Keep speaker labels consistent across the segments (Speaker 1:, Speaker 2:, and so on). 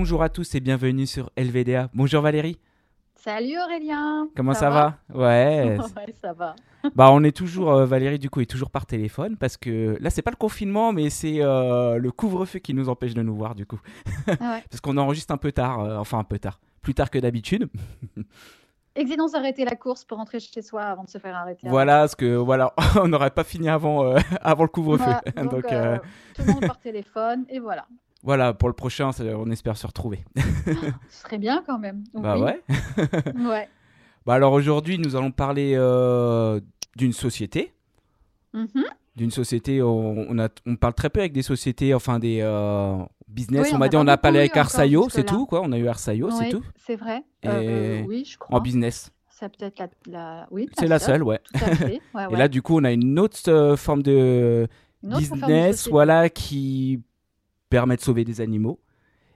Speaker 1: Bonjour à tous et bienvenue sur LVDA. Bonjour Valérie.
Speaker 2: Salut Aurélien.
Speaker 1: Comment ça, va, Ouais.
Speaker 2: ouais, ça va.
Speaker 1: Bah, on est toujours euh, Valérie du coup est toujours par téléphone parce que là c'est pas le confinement mais c'est euh, le couvre-feu qui nous empêche de nous voir du coup.
Speaker 2: Ah ouais.
Speaker 1: parce qu'on enregistre un peu tard, euh, enfin un peu tard, plus tard que d'habitude.
Speaker 2: Exigeons arrêter la course pour rentrer chez soi avant de se faire arrêter.
Speaker 1: Voilà, parce que voilà, on n'aurait pas fini avant euh, avant le couvre-feu.
Speaker 2: Voilà, donc,
Speaker 1: Donc,
Speaker 2: euh,
Speaker 1: euh,
Speaker 2: tout le monde par téléphone et voilà.
Speaker 1: Voilà, pour le prochain, on espère se retrouver.
Speaker 2: Ce serait bien quand même.
Speaker 1: Bah
Speaker 2: Oui.
Speaker 1: ouais.
Speaker 2: Ouais.
Speaker 1: Bah alors aujourd'hui, nous allons parler euh, d'une société.
Speaker 2: Mhm.
Speaker 1: D'une société, on, on a, on parle très peu avec des sociétés, enfin des euh, business.
Speaker 2: Oui,
Speaker 1: on
Speaker 2: on
Speaker 1: m'a
Speaker 2: a
Speaker 1: dit, on a parlé avec Arsayo, c'est tout quoi. On a eu Arsayo, c'est tout.
Speaker 2: C'est vrai.
Speaker 1: Et
Speaker 2: Euh, oui, je crois.
Speaker 1: En business,
Speaker 2: C'est peut-être la, la... Oui,
Speaker 1: c'est la seule, ouais.
Speaker 2: Tout à fait. Ouais,
Speaker 1: Et
Speaker 2: ouais.
Speaker 1: là, du coup, on a une autre forme de business, voilà, qui permet de sauver des animaux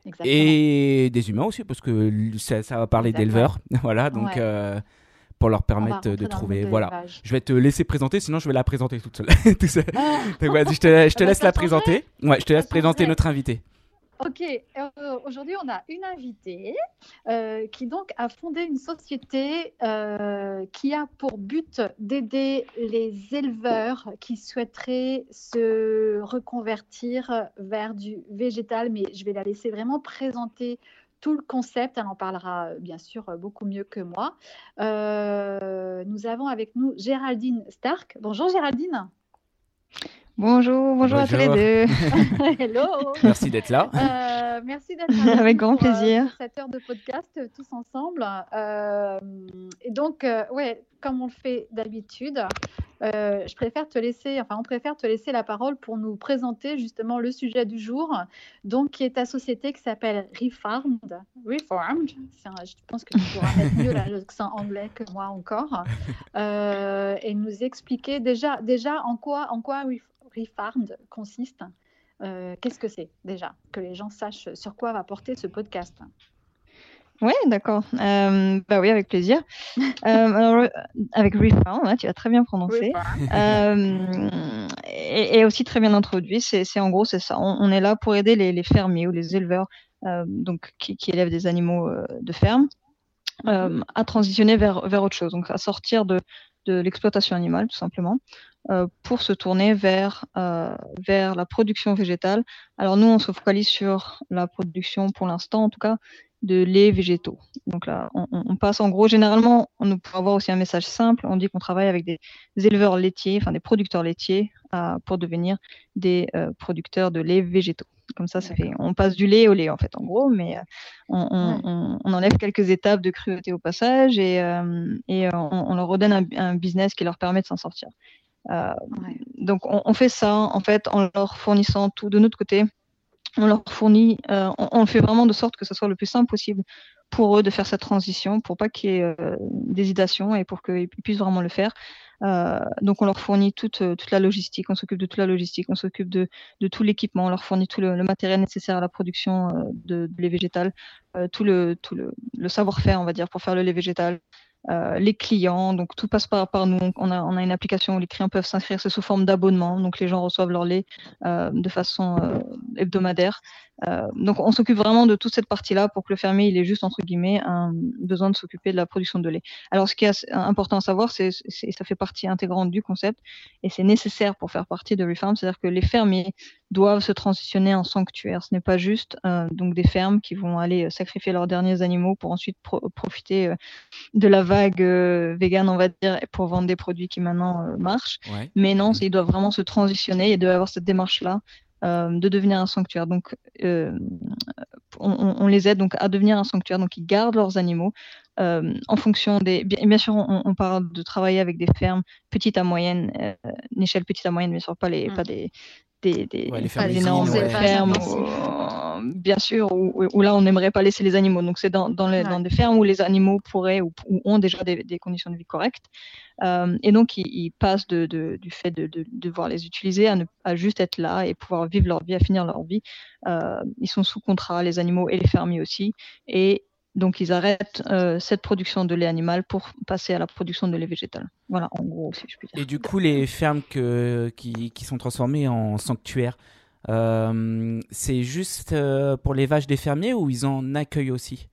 Speaker 2: Exactement.
Speaker 1: et des humains aussi, parce que ça, ça va parler d'éleveurs, voilà, donc
Speaker 2: Ouais.
Speaker 1: euh, pour leur permettre de trouver, voilà. Je vais te laisser présenter, sinon je vais la présenter toute seule. Tout seul.
Speaker 2: Ah,
Speaker 1: Donc je te, je te laisse la présenter. Ouais, je te laisse présenter notre invité.
Speaker 2: Ok, euh, aujourd'hui on a une invitée euh, qui donc a fondé une société euh, qui a pour but d'aider les éleveurs qui souhaiteraient se reconvertir vers du végétal, mais je vais la laisser vraiment présenter tout le concept, elle en parlera bien sûr beaucoup mieux que moi. Nous avons avec nous Géraldine Stark. Bonjour Géraldine.
Speaker 3: Bonjour, bonjour, à tous les
Speaker 1: Bonjour.
Speaker 3: deux.
Speaker 2: Hello.
Speaker 1: Merci d'être là.
Speaker 2: Euh, merci d'être avec,
Speaker 3: Avec grand
Speaker 2: pour, euh,
Speaker 3: plaisir.
Speaker 2: pour cette heure de podcast euh, tous ensemble. Euh, et donc, euh, ouais, comme on le fait d'habitude, euh, je préfère te laisser, enfin, on préfère te laisser la parole pour nous présenter justement le sujet du jour, donc qui est ta société qui s'appelle Reformed. Reformed. Un- je pense que tu pourras mettre mieux l'accent anglais que moi encore. Euh, et nous expliquer déjà, déjà en quoi, en quoi Ref- Reformed consiste. Euh, Qu'est-ce que c'est déjà Que les gens sachent sur quoi va porter ce podcast?
Speaker 3: Oui, d'accord. Euh, bah oui, avec plaisir. Euh, alors, euh, avec Refound, ouais, tu as très bien prononcé. Euh, et, et aussi très bien introduit. C'est en gros, c'est ça. On, on est là pour aider les, les fermiers ou les éleveurs donc, qui, qui élèvent des animaux de ferme euh, à transitionner vers, vers autre chose, donc à sortir de, de l'exploitation animale, tout simplement, euh, pour se tourner vers, euh, vers la production végétale. Alors nous, on se focalise sur la production, pour l'instant en tout cas, de lait végétaux. Donc là, on, passe en gros, généralement, on peut avoir aussi un message simple, on dit qu'on travaille avec des éleveurs laitiers, enfin des producteurs laitiers, pour devenir des euh, producteurs de lait végétaux. Comme ça, ça fait, on passe du lait au lait en fait, en gros, mais euh, on, enlève quelques étapes de cruauté au passage et, euh, et on, on leur redonne un, un business qui leur permet de s'en sortir. Euh,
Speaker 2: Ouais.
Speaker 3: donc on, on fait ça en fait en leur fournissant tout de notre côté. On leur fournit, euh, on, fait vraiment de sorte que ce soit le plus simple possible pour eux de faire cette transition, pour pas qu'il y ait euh, d'hésitation et pour qu'ils puissent vraiment le faire. Euh, donc on leur fournit toute, la logistique, on s'occupe de toute la logistique, on s'occupe de, tout l'équipement, on leur fournit tout le, matériel nécessaire à la production de, lait végétal, tout le savoir-faire, on va dire, pour faire le lait végétal, euh, les clients, donc tout passe par, nous. On a, une application où les clients peuvent s'inscrire, c'est sous forme d'abonnement, donc les gens reçoivent leur lait euh, de façon euh, hebdomadaire. Donc on s'occupe vraiment de toute cette partie-là pour que le fermier, il ait juste, entre guillemets, un besoin de s'occuper de la production de lait. Alors ce qui est important à savoir, c'est c'est- ça fait partie intégrante du concept et c'est nécessaire pour faire partie de Refarm, c'est-à-dire que les fermiers doivent se transitionner en sanctuaire. Ce n'est pas juste euh, donc des fermes qui vont aller euh, sacrifier leurs derniers animaux pour ensuite pro- profiter euh, de la vague euh, vegan, on va dire, et pour vendre des produits qui maintenant euh, marchent.
Speaker 1: Ouais.
Speaker 3: Mais non, c'est- ils doivent vraiment se transitionner et doivent avoir cette démarche-là euh, de devenir un sanctuaire. Donc, euh, on, les aide donc à devenir un sanctuaire. Donc, ils gardent leurs animaux euh, en fonction des. Bien, bien sûr, on, on parle de travailler avec des fermes petites à moyennes, euh, une échelle petite à moyenne, bien sûr, pas les,
Speaker 2: Mm.
Speaker 3: pas des, des, des,
Speaker 1: Ouais, les
Speaker 3: pas
Speaker 1: fermes
Speaker 3: des
Speaker 1: usines,
Speaker 3: énormes
Speaker 1: ouais.
Speaker 3: fermes,
Speaker 2: Intensifs.
Speaker 3: où- bien sûr, où, où là on n'aimerait pas laisser les animaux. Donc c'est dans, dans, les,
Speaker 2: Ouais.
Speaker 3: dans des fermes où les animaux pourraient ou, ou ont déjà des, des conditions de vie correctes. Euh, et donc ils, ils passent de, de, du fait de, de, devoir les utiliser à, ne, à juste être là et pouvoir vivre leur vie, à finir leur vie. Euh, ils sont sous contrat, les animaux et les fermiers aussi. Et donc ils arrêtent euh, cette production de lait animal pour passer à la production de lait végétal. Voilà, en gros, si je puis dire.
Speaker 1: Et du coup, les fermes que, qui, qui sont transformées en sanctuaires, c'est juste pour les vaches des fermiers ou ils en accueillent aussi?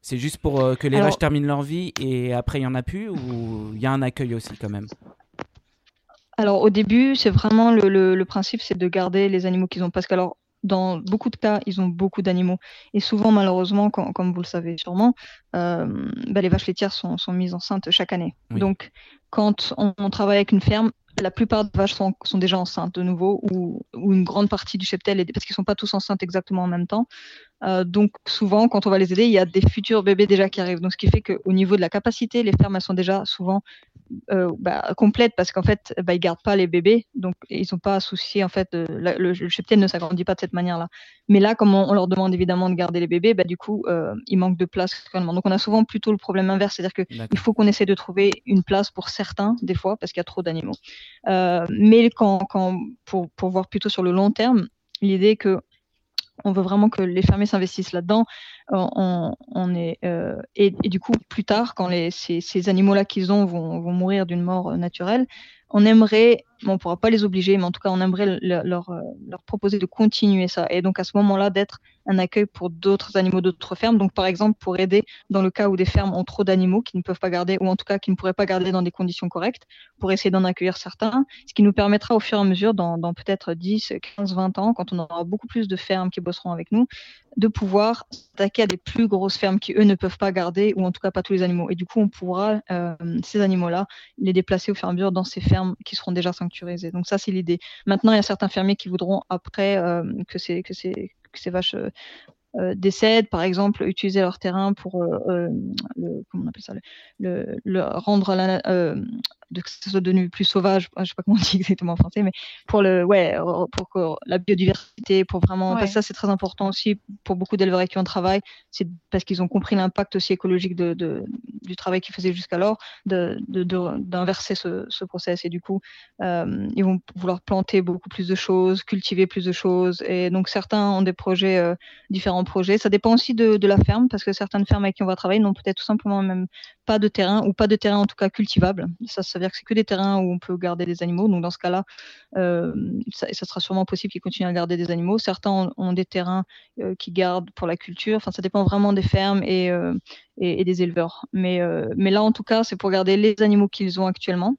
Speaker 1: C'est juste pour que les vaches terminent leur vie et après il n'y en a plus ou il y a un accueil aussi quand même?
Speaker 3: Alors au début, c'est vraiment le, le, principe, c'est de garder les animaux qu'ils ont. Parce dans beaucoup de cas, ils ont beaucoup d'animaux. Et souvent, malheureusement, comme vous le savez sûrement, euh, bah, les vaches laitières sont, sont, mises enceintes chaque année. Donc, quand on, travaille avec une ferme, la plupart des vaches sont, sont déjà enceintes de nouveau, ou, ou, une grande partie du cheptel, parce qu'ils ne sont pas tous enceintes exactement en même temps. Euh, donc souvent, quand on va les aider, il y a des futurs bébés déjà qui arrivent. Donc ce qui fait qu'au niveau de la capacité, les fermes elles sont déjà souvent euh, bah, complètes parce qu'en fait, bah, ils gardent pas les bébés, donc ils n'ont pas à soucier. En fait, le, cheptel ne s'agrandit pas de cette manière-là. Mais là, comme on, leur demande évidemment de garder les bébés, bah, du coup, euh, il manque de place. Donc on a souvent plutôt le problème inverse, c'est-à-dire qu'il faut qu'on essaie de trouver une place pour certains des fois parce qu'il y a trop d'animaux. Mais quand, pour, voir plutôt sur le long terme, l'idée que on veut vraiment que les fermiers s'investissent là-dedans. Euh, on, est, euh, et, du coup, plus tard, quand ces, animaux-là qu'ils ont vont, mourir d'une mort euh, naturelle, on aimerait, on ne pourra pas les obliger, mais en tout cas, on aimerait leur, euh, leur, proposer de continuer ça. Et donc, à ce moment-là, d'être un accueil pour d'autres animaux d'autres fermes. Donc, par exemple, pour aider dans le cas où des fermes ont trop d'animaux qu'ils ne peuvent pas garder, ou en tout cas qu'ils ne pourraient pas garder dans des conditions correctes, pour essayer d'en accueillir certains, ce qui nous permettra au fur et à mesure, dans, dans peut-être 10, 15, 20 ans, quand on aura beaucoup plus de fermes qui bosseront avec nous, de pouvoir s'attaquer à des plus grosses fermes qui, eux, ne peuvent pas garder, ou en tout cas pas tous les animaux. Et du coup, on pourra, euh, ces animaux-là, les déplacer au fur et à mesure dans ces fermes qui seront déjà Donc ça, c'est l'idée. Maintenant, il y a certains fermiers qui voudront, après euh, que, ces, que, ces, que ces vaches euh, euh, décèdent, par exemple, utiliser leur terrain pour le, comment on appelle ça, le, le, rendre la, de que ce soit devenu plus sauvage, je sais pas comment on dit exactement en français, mais pour le, ouais, pour que la biodiversité, pour vraiment, parce que ça c'est très important aussi pour beaucoup d'éleveurs qui en travaillent, c'est parce qu'ils ont compris l'impact aussi écologique de, de, du travail qu'ils faisaient jusqu'alors, d'inverser ce, ce process et du coup, euh, ils vont vouloir planter beaucoup plus de choses, cultiver plus de choses et donc certains ont des projets, euh, différents projets. Ça dépend aussi de, de la ferme parce que certaines fermes avec qui on va travailler n'ont peut-être tout simplement même pas de terrain ou pas de terrain en tout cas cultivable. Ça, ça veut dire que c'est que des terrains où on peut garder des animaux. Donc dans ce cas-là, euh, ça, sera sûrement possible qu'ils continuent à garder des animaux. Certains ont, des terrains euh, qui gardent pour la culture. Enfin, ça dépend vraiment des fermes et, euh, des éleveurs. Mais là, en tout cas, c'est pour garder les animaux qu'ils ont actuellement.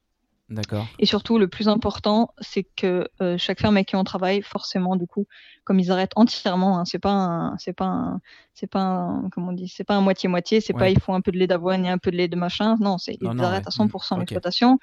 Speaker 1: D'accord.
Speaker 3: Et surtout, le plus important, c'est que euh, chaque ferme avec qui on travaille, forcément, du coup, comme ils arrêtent entièrement, hein, c'est pas un, c'est pas c'est pas un, comment on dit, c'est pas un moitié moitié, c'est pas ils font un peu de lait d'avoine et un peu de lait de machin, non, c'est ils arrêtent à 100% l'exploitation.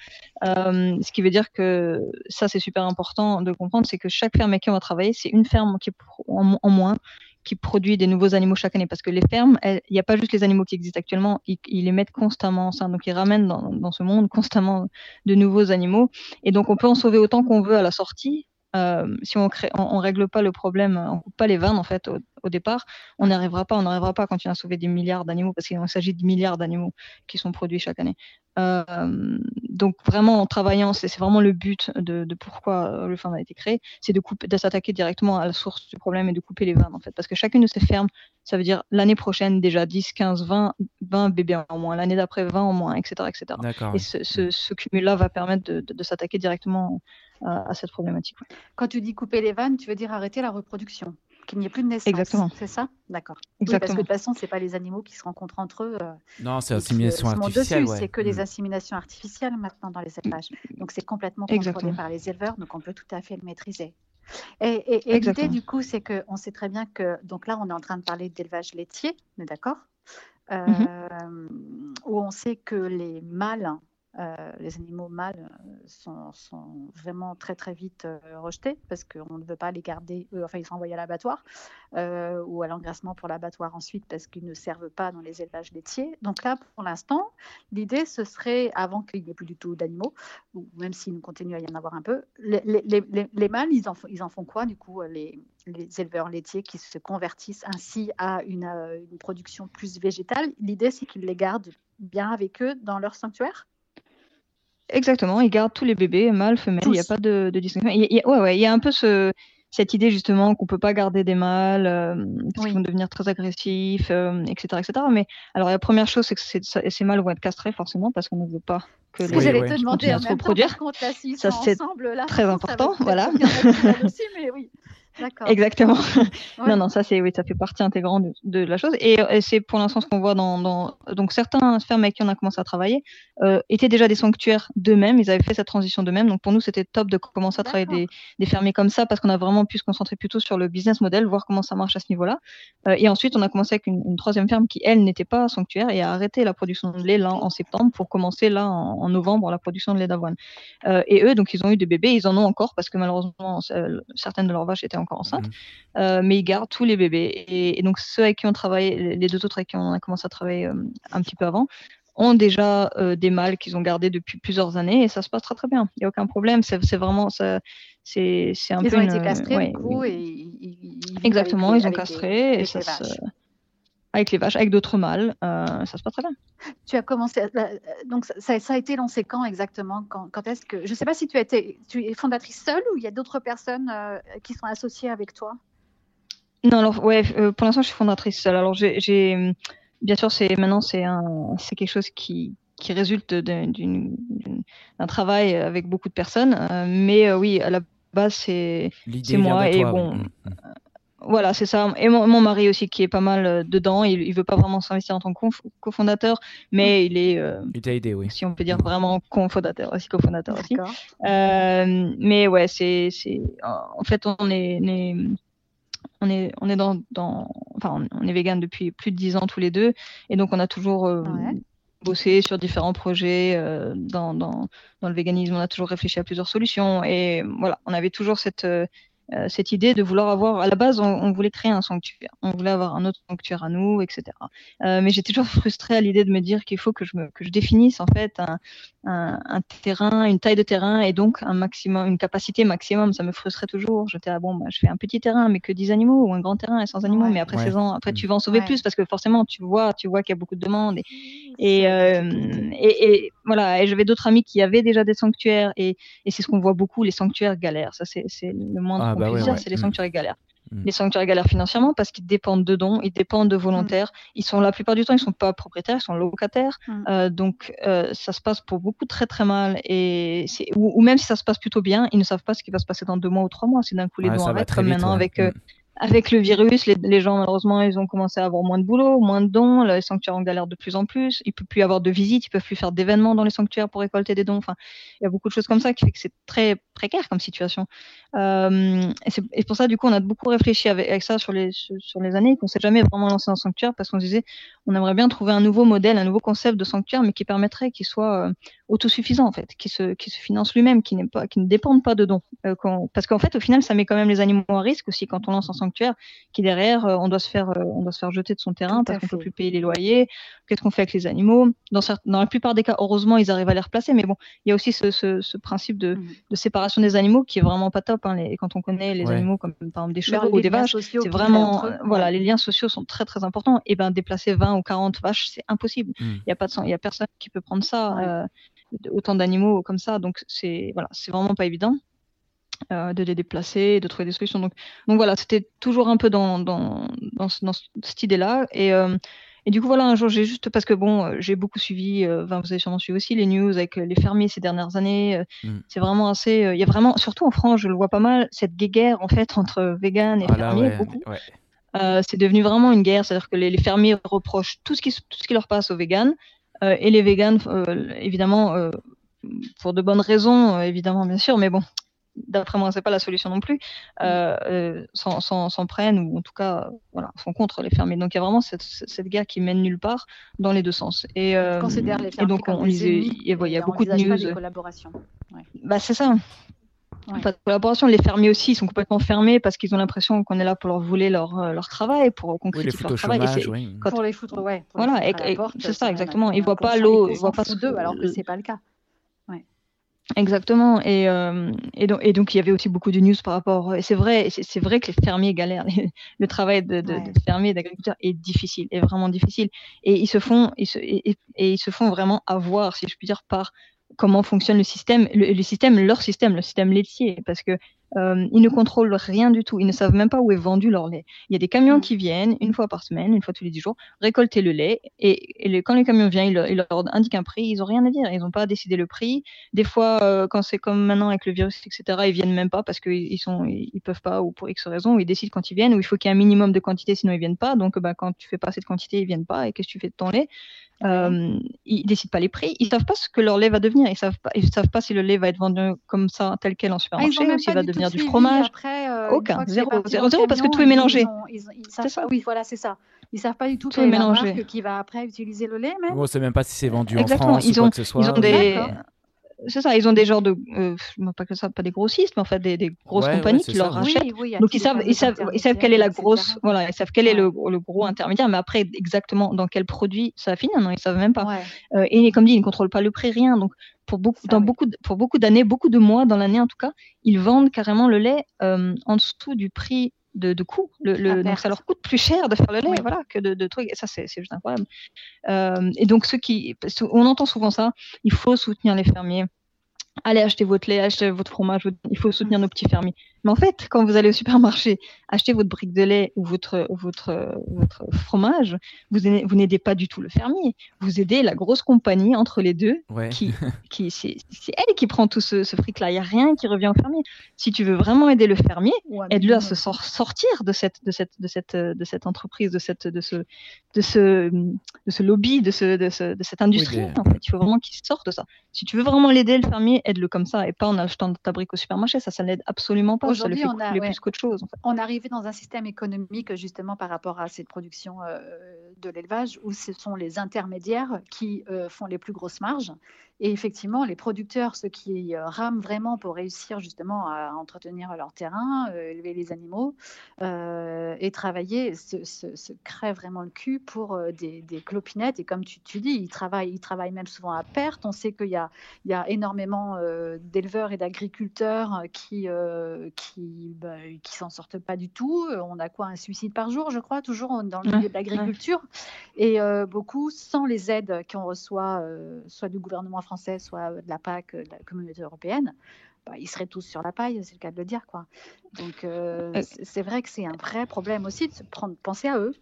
Speaker 3: Euh, ce qui veut dire que ça, c'est super important de comprendre, c'est que chaque ferme avec qui on va travailler, c'est une ferme qui est en moins qui produit des nouveaux animaux chaque année. Parce que les fermes, il n'y a pas juste les animaux qui existent actuellement, ils, les mettent constamment enceintes. Donc ils ramènent dans, ce monde constamment de nouveaux animaux. Et donc on peut en sauver autant qu'on veut à la sortie. Euh, si on on, règle pas le problème, on coupe pas les vannes en fait au, au départ, on n'arrivera pas, on n'arrivera pas quand il a sauvé des milliards d'animaux parce qu'il s'agit de milliards d'animaux qui sont produits chaque année. Euh, donc vraiment en travaillant, c'est vraiment le but de, de pourquoi le farm a été créé, c'est de couper, de s'attaquer directement à la source du problème et de couper les vannes en fait, parce que chacune de ces fermes, ça veut dire l'année prochaine déjà 10, 15, 20, 20 bébés en moins, l'année d'après 20 en moins, etc., etc. Et ce, ce, ce cumul-là va permettre de, de, de s'attaquer directement à, à, cette problématique.
Speaker 2: Quand tu dis couper les vannes, tu veux dire arrêter la reproduction qu'il n'y ait plus de naissance.
Speaker 3: Exactement.
Speaker 2: C'est ça? D'accord. Oui, parce que de toute façon, ce pas les animaux qui se rencontrent entre eux. Euh,
Speaker 1: non, c'est assimilation artificielle. Ouais.
Speaker 2: C'est que des mm. assimilations artificielles maintenant dans les élevages. Donc c'est complètement contrôlé par les éleveurs, donc on peut tout à fait le maîtriser. Et, et, et l'idée, du coup, c'est qu'on sait très bien que. Donc là, on est en train de parler d'élevage laitier, on est d'accord? Euh, mm -hmm. Où on sait que les mâles euh, les animaux mâles euh, sont, vraiment très très vite euh, rejetés parce qu'on ne veut pas les garder, enfin ils sont envoyés à l'abattoir ou à l'engraissement pour l'abattoir ensuite parce qu'ils ne servent pas dans les élevages laitiers. Donc là, pour l'instant, l'idée ce serait, avant qu'il n'y ait plus du tout d'animaux, ou même s'il continue à y en avoir un peu, les, les, les, les mâles, ils en, font quoi du coup les, éleveurs laitiers qui se convertissent ainsi à une production plus végétale? L'idée c'est qu'ils les gardent bien avec eux dans leur sanctuaire?
Speaker 3: Exactement, ils gardent tous les bébés, mâles, femelles, il n'y a pas de, de distinction. Il y, a, ouais, ouais, il y a un peu ce, cette idée justement qu'on peut pas garder des mâles euh, parce oui. qu'ils vont devenir très agressifs, euh, etc., etc. Mais alors la première chose, c'est que ces mâles vont être castrés forcément parce qu'on ne veut pas que
Speaker 2: les
Speaker 3: j'allais
Speaker 2: te demander
Speaker 3: à se reproduire.
Speaker 2: Contre, là,
Speaker 3: ça c'est très important, voilà.
Speaker 2: Aussi, mais oui.
Speaker 3: Exactement. Non, non, ça c'est oui, ça fait partie intégrante de, la chose. Et, c'est pour l'instant ce qu'on voit dans, donc certains fermes avec qui on a commencé à travailler euh, étaient déjà des sanctuaires d'eux-mêmes. Ils avaient fait cette transition d'eux-mêmes. Donc pour nous c'était top de commencer à travailler des, des fermiers comme ça parce qu'on a vraiment pu se concentrer plutôt sur le business model, voir comment ça marche à ce niveau-là. Euh, et ensuite on a commencé avec une, troisième ferme qui elle n'était pas sanctuaire et a arrêté la production de lait là en septembre pour commencer là en, novembre la production de lait d'avoine. Euh, et eux donc ils ont eu des bébés, ils en ont encore parce que malheureusement certaines de leurs vaches étaient encore enceintes. Mhm. Euh, mais ils gardent tous les bébés. Et, donc ceux avec qui on travaille, les deux autres avec qui on a commencé à travailler euh, un petit peu avant, ont déjà euh, des mâles qu'ils ont gardés depuis plusieurs années et ça se passe très très bien. Il n'y a aucun problème. C'est vraiment ça. C'est un
Speaker 2: ils
Speaker 3: peu.
Speaker 2: Ils ont été castrés du coup et
Speaker 3: exactement. ils ont castré et ça se avec les vaches, avec d'autres mâles. ça se passe très bien.
Speaker 2: Tu as commencé, donc ça, ça, a été lancé quand exactement? Quand, quand est-ce que je ne sais pas si tu, as été, tu es fondatrice seule ou il y a d'autres personnes qui sont associées avec toi?
Speaker 3: Non, alors ouais, euh, pour l'instant je suis fondatrice seule. Alors j'ai, bien sûr, c'est maintenant c'est un, c'est quelque chose qui qui résulte d'un travail avec beaucoup de personnes, euh, mais euh, oui, à la base c'est moi et bon. Mm, mm. Voilà, c'est ça. Et mon, mari aussi, qui est pas mal dedans. Il, il veut pas vraiment s'investir en tant que cofondateur, mais il est.
Speaker 1: il t'a aidé, oui.
Speaker 3: Si on peut dire vraiment cofondateur aussi, cofondateur aussi. mais ouais, c'est, c'est. En fait, on est, on est on est, on est dans, dans, enfin, on est vegan depuis plus de dix ans tous les deux, et donc on a toujours euh, bossé sur différents projets euh, dans, dans, dans, le véganisme. On a toujours réfléchi à plusieurs solutions, et voilà, on avait toujours cette, euh, euh, cette idée de vouloir avoir, à la base, on, voulait créer un sanctuaire, on voulait avoir un autre sanctuaire à nous, etc. Euh, mais j'étais toujours frustrée à l'idée de me dire qu'il faut que je, me, que je définisse en fait un, un, terrain, une taille de terrain et donc un maximum, une capacité maximum. Ça me frustrait toujours. J'étais ah bon, bah, je fais un petit terrain mais que 10 animaux ou un grand terrain et sans animaux. mais après 16 ans, après tu vas en sauver plus parce que forcément tu vois, tu vois qu'il y a beaucoup de demandes et, euh, et, et, voilà. Et j'avais d'autres amis qui avaient déjà des sanctuaires et, et c'est ce qu'on voit beaucoup, les sanctuaires galères. Ça c'est le moins ah, bah c'est les sanctuaires galères. Mm. Les sanctuaires galèrent financièrement parce qu'ils dépendent de dons, ils dépendent de volontaires. Mm. Ils sont la plupart du temps, ils sont pas propriétaires, ils sont locataires. Mm. Euh, donc euh, ça se passe pour beaucoup très très mal. Et ou, ou, même si ça se passe plutôt bien, ils ne savent pas ce qui va se passer dans deux mois ou trois mois. Si d'un coup les dons arrêtent, comme maintenant avec euh, avec le virus, les, gens, malheureusement, ils ont commencé à avoir moins de boulot, moins de dons. Les sanctuaires en galère de plus en plus. Il ne peut plus y avoir de visites, ils peuvent plus faire d'événements dans les sanctuaires pour récolter des dons. Enfin, il y a beaucoup de choses comme ça qui fait que c'est très précaire comme situation. Euh, et c'est pour ça, du coup, on a beaucoup réfléchi avec, ça sur les, sur les années, qu'on s'est jamais vraiment lancé dans sanctuaire parce qu'on se disait, on aimerait bien trouver un nouveau modèle, un nouveau concept de sanctuaire, mais qui permettrait qu'il soit euh, autosuffisant, en fait, qui se, qui se finance lui-même, qui, pas, qui ne dépende pas de dons. Euh, parce qu'en fait, au final, ça met quand même les animaux à risque aussi quand on lance un sanctuaire, qui derrière, on doit se faire, on doit se faire jeter de son terrain parce qu'on peut plus payer les loyers. Qu'est-ce qu'on fait avec les animaux? Dans, dans la plupart des cas, heureusement, ils arrivent à les replacer, mais bon, il y a aussi ce, ce, ce principe de, mmh. de séparation des animaux qui est vraiment pas top. Hein, les, quand on connaît les animaux comme par exemple des chevaux ou des vaches, c'est vraiment voilà, les liens sociaux sont très très importants. Et ben déplacer 20 ou 40 vaches, c'est impossible. Hmm. Il y a pas de il y a personne qui peut prendre ça euh, autant d'animaux comme ça. Donc c'est voilà, c'est vraiment pas évident. Euh, de les déplacer, de trouver des solutions. Donc, donc voilà, c'était toujours un peu dans, dans, dans, dans cette idée-là. Et, euh, et du coup, voilà, un jour, j'ai juste, parce que bon, euh, j'ai beaucoup suivi, euh, vous avez sûrement suivi aussi les news avec euh, les fermiers ces dernières années. Mm. C'est vraiment assez, il y a vraiment, surtout en France, je le vois pas mal, cette guerre en fait entre vegan et ah fermiers. beaucoup. c'est devenu vraiment une guerre, c'est-à-dire que les, fermiers reprochent tout ce qui, tout ce qui leur passe aux véganes. et les véganes, évidemment, pour de bonnes raisons, évidemment, bien sûr, mais bon, d'après moi, c'est pas la solution non plus, euh, euh s'en prennent ou en tout cas, voilà, sont contre les fermiers. Donc il y a vraiment cette, cette, guerre qui mène nulle part dans les deux sens. Et,
Speaker 2: euh, Considère les fermiers et donc on lisait,
Speaker 3: il y a beaucoup de news.
Speaker 2: Ouais.
Speaker 3: Bah c'est ça. Pas de collaboration. Les fermiers aussi, ils sont complètement fermés parce qu'ils ont l'impression qu'on est là pour leur voler leur, euh, leur travail, pour concrétiser leur travail.
Speaker 2: Chômage, oui. Pour les foutre, ouais.
Speaker 3: voilà, c'est ça, exactement. Ils voient pas l'eau, ils voient pas
Speaker 2: d'eux, alors que c'est pas le cas.
Speaker 3: Exactement. Et, euh, et, donc, et donc, il y avait aussi beaucoup de news par rapport. Et c'est vrai, c'est vrai que les fermiers galèrent. Le travail de, de, de fermier, d'agriculteur est difficile, est vraiment difficile. Et ils se font, ils se, et, ils se font vraiment avoir, si je puis dire, par comment fonctionne le système, le, système, leur système, le système laitier, parce que euh, ils ne contrôlent rien du tout. Ils ne savent même pas où est vendu leur lait. Il y a des camions
Speaker 2: Mm.
Speaker 3: qui viennent une fois par semaine, une fois tous les dix jours, récolter le lait. Et, et le- quand les camions viennent, ils leur, indiquent un prix. Ils n'ont rien à dire. Ils n'ont pas à décider le prix. Des fois, euh, quand c'est comme maintenant avec le virus, etc., ils viennent même pas parce qu'ils sont, ils, ils peuvent pas ou pour X raison. Ou ils décident quand ils viennent. Ou il faut qu'il y ait un minimum de quantité, sinon ils viennent pas. Donc, bah, quand tu fais pas assez de quantité, ils viennent pas. Et qu'est-ce que tu fais de ton lait? Euh, Ils décident pas les prix. Ils savent pas ce que leur lait va devenir. Ils savent pas. Ils savent pas si le lait va être vendu comme ça, tel quel en
Speaker 2: Ah,
Speaker 3: supermarché,
Speaker 2: ont
Speaker 3: ou s'il va devenir
Speaker 2: de
Speaker 3: du fromage.
Speaker 2: Après, euh,
Speaker 3: Aucun. Zéro. Zéro, zéro, parce que tout est mélangé.
Speaker 2: Ils, ont- ils, ils savent
Speaker 3: C'est ça.
Speaker 2: pas, oui, voilà, c'est ça. Ils savent pas du tout
Speaker 3: Tout
Speaker 2: quelle
Speaker 3: est
Speaker 2: la
Speaker 3: mélangé.
Speaker 2: marque qui va après utiliser le lait, même.
Speaker 1: On sait même pas si c'est vendu
Speaker 3: Exactement.
Speaker 1: en France
Speaker 3: Ils
Speaker 1: ou
Speaker 3: ont,
Speaker 1: quoi que ce soit.
Speaker 3: ils ont des. C'est ça, ils ont des genres de, euh, pas que ça, pas des grossistes, mais en fait des, des grosses
Speaker 1: Ouais,
Speaker 3: compagnies qui
Speaker 1: ça,
Speaker 3: leur rachètent.
Speaker 2: Oui, oui,
Speaker 3: Donc ils savent, ils savent, ils savent quelle est la grosse,
Speaker 2: etc.
Speaker 3: voilà, ils savent quel est le, gros intermédiaire, mais après exactement dans quel produit ça finit, non, ils savent même pas.
Speaker 2: Ouais,
Speaker 3: Euh, et comme dit, ils ne contrôlent pas le prix, rien. Donc pour beaucoup,
Speaker 2: Ça,
Speaker 3: dans
Speaker 2: oui.
Speaker 3: beaucoup, de- pour beaucoup d'années, beaucoup de mois dans l'année en tout cas, ils vendent carrément le lait euh, en dessous du prix de, de coût. Le, donc ça leur coûte plus cher de faire le lait,
Speaker 2: Oui.
Speaker 3: voilà, que de, de trucs. Et ça, c'est juste incroyable. Euh, et donc ceux qui, on entend souvent ça, il faut soutenir les fermiers. Allez acheter votre lait, acheter votre fromage, votre- il faut soutenir nos petits fermiers. Mais en fait, quand vous allez au supermarché, acheter votre brique de lait ou votre, votre, votre fromage, vous aidez- vous n'aidez pas du tout le fermier. Vous aidez la grosse compagnie entre les deux
Speaker 1: Ouais.
Speaker 3: qui, qui c'est c'est elle qui prend tout ce, ce fric-là. Il n'y a rien qui revient au fermier. Si tu veux vraiment aider le fermier, aide-le à se sor- sortir de cette, de cette, de cette, de cette entreprise, de cette, de ce, de ce, de ce lobby, de ce, de ce, de cette industrie.
Speaker 1: des-
Speaker 3: En fait, il faut vraiment qu'il sorte de ça. Si tu veux vraiment l'aider, le fermier, aide-le comme ça et pas en achetant ta brique au supermarché. Ça, ça l'aide absolument pas.
Speaker 2: Aujourd'hui, on a-
Speaker 3: couler
Speaker 2: ouais.
Speaker 3: plus qu'autre chose. En fait.
Speaker 2: on arrivait dans un système économique justement par rapport à cette production euh, de l'élevage où ce sont les intermédiaires qui euh, font les plus grosses marges. Et effectivement, les producteurs, ceux qui euh, rament vraiment pour réussir justement à entretenir leur terrain, euh, élever les animaux et travailler, se, se- se crèvent vraiment le cul pour des, des clopinettes. Et comme tu, tu dis, ils travaillent, ils travaillent même souvent à perte. On sait qu'il y a, il y a énormément d'éleveurs et d'agriculteurs qui, qui, bah, qui s'en sortent pas du tout. On a quoi un suicide par jour, je crois, toujours dans le milieu de l'agriculture. Et euh, beaucoup, sans les aides qu'on reçoit, euh, soit du gouvernement français, soit de la PAC, euh, de la communauté européenne, bah, ils seraient tous sur la paille, c'est le cas de le dire. Quoi. Donc euh,
Speaker 3: Euh,
Speaker 2: c'est vrai que c'est un vrai problème aussi de prendre, penser à eux.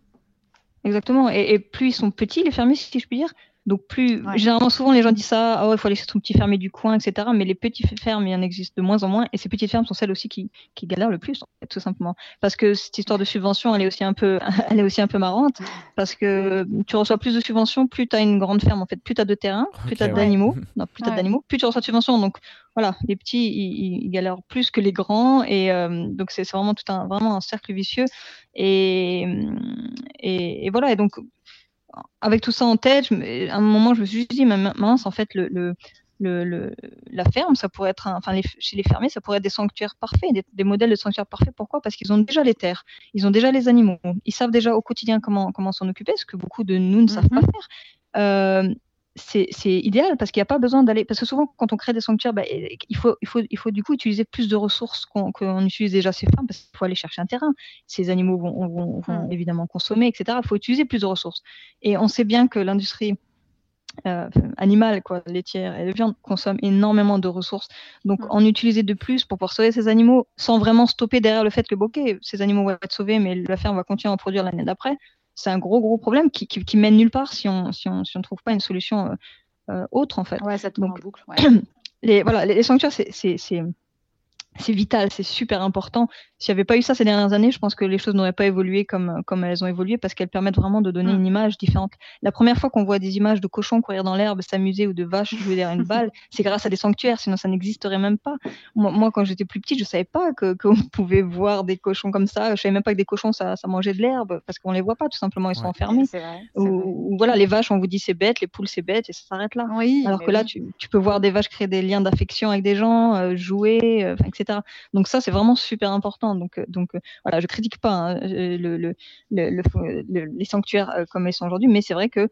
Speaker 3: Exactement. Et, et plus ils sont petits, les fermiers, si je puis dire. Donc plus,
Speaker 2: Ouais.
Speaker 3: généralement, souvent les gens disent ça, ah ouais, il faut aller chez son petit fermier du coin, etc. Mais les petits fermes, il y en existe de moins en moins. Et ces petites fermes sont celles aussi qui, qui galèrent le plus, en fait, tout simplement. Parce que cette histoire de subvention, elle est aussi un peu, elle est aussi un peu marrante. Parce que tu reçois plus de subventions, plus tu as une grande ferme, en fait. Plus tu as de terrain, plus
Speaker 1: Ok,
Speaker 3: tu as
Speaker 1: ouais.
Speaker 3: d'animaux. Non, plus tu
Speaker 2: Ouais.
Speaker 3: d'animaux, plus tu reçois de subventions. Donc voilà, les petits, ils, galèrent plus que les grands. Et euh, donc c'est c'est vraiment tout un, vraiment un cercle vicieux. Et, et, et voilà. Et donc, avec tout ça en tête, je à un moment, je me suis dit, mais mince, en fait, le, le, le, le- la ferme, ça pourrait être, un- enfin, les- chez les fermiers, ça pourrait être des sanctuaires parfaits, des, des modèles de sanctuaires parfaits. Pourquoi? Parce qu'ils ont déjà les terres, ils ont déjà les animaux, ils savent déjà au quotidien comment, comment s'en occuper, ce que beaucoup de nous ne savent pas
Speaker 2: Mhm.
Speaker 3: faire. Euh, c'est idéal parce qu'il n'y a pas besoin d'aller. Parce que souvent, quand on crée des sanctuaires, bah, il, faut, il, faut, il faut du coup utiliser plus de ressources qu'on utilise déjà ces fermes parce qu'il faut aller chercher un terrain. Ces animaux vont, vont, vont
Speaker 2: Mm.
Speaker 3: évidemment consommer, etc. Il faut utiliser plus de ressources. Et on sait bien que l'industrie euh, animale, quoi, laitière et de viande, consomme énormément de ressources. Donc,
Speaker 2: Mm.
Speaker 3: en utiliser de plus pour pouvoir sauver ces animaux sans vraiment stopper derrière le fait que, bon, ok, ces animaux vont être sauvés, mais la ferme va continuer à en produire l'année d'après, c'est un gros, gros problème qui, qui, qui mène nulle part si on si on, si on trouve pas une solution euh, euh, autre, en fait.
Speaker 2: Ouais, ça tourne
Speaker 3: Donc,
Speaker 2: en boucle. ouais.
Speaker 3: Les, voilà, les, les sanctuaires, c'est vital, c'est super important. S'il n'y avait pas eu ça ces dernières années, je pense que les choses n'auraient pas évolué comme, comme elles ont évolué parce qu'elles permettent vraiment de donner
Speaker 2: Mm.
Speaker 3: une image différente. La première fois qu'on voit des images de cochons courir dans l'herbe, s'amuser ou de vaches jouer derrière une balle, c'est grâce à des sanctuaires, sinon ça n'existerait même pas. Moi, moi, quand j'étais plus petite, je savais pas que qu'on pouvait voir des cochons comme ça. Je savais même pas que des cochons, ça, ça mangeait de l'herbe parce qu'on les voit pas, tout simplement, ils sont
Speaker 1: Ouais.
Speaker 3: enfermés.
Speaker 2: Vrai.
Speaker 3: Ou, ou voilà, les vaches, on vous dit c'est bête, les poules c'est bête et ça s'arrête là.
Speaker 2: Oui,
Speaker 3: Alors que là,
Speaker 2: oui.
Speaker 3: tu, tu peux voir des vaches créer des liens d'affection avec des gens, euh, jouer, euh, etc. Donc ça, c'est vraiment super important. Donc, euh, donc euh, voilà, je critique pas hein, euh, le, le, le, le- le- les sanctuaires comme ils sont aujourd'hui, mais c'est vrai que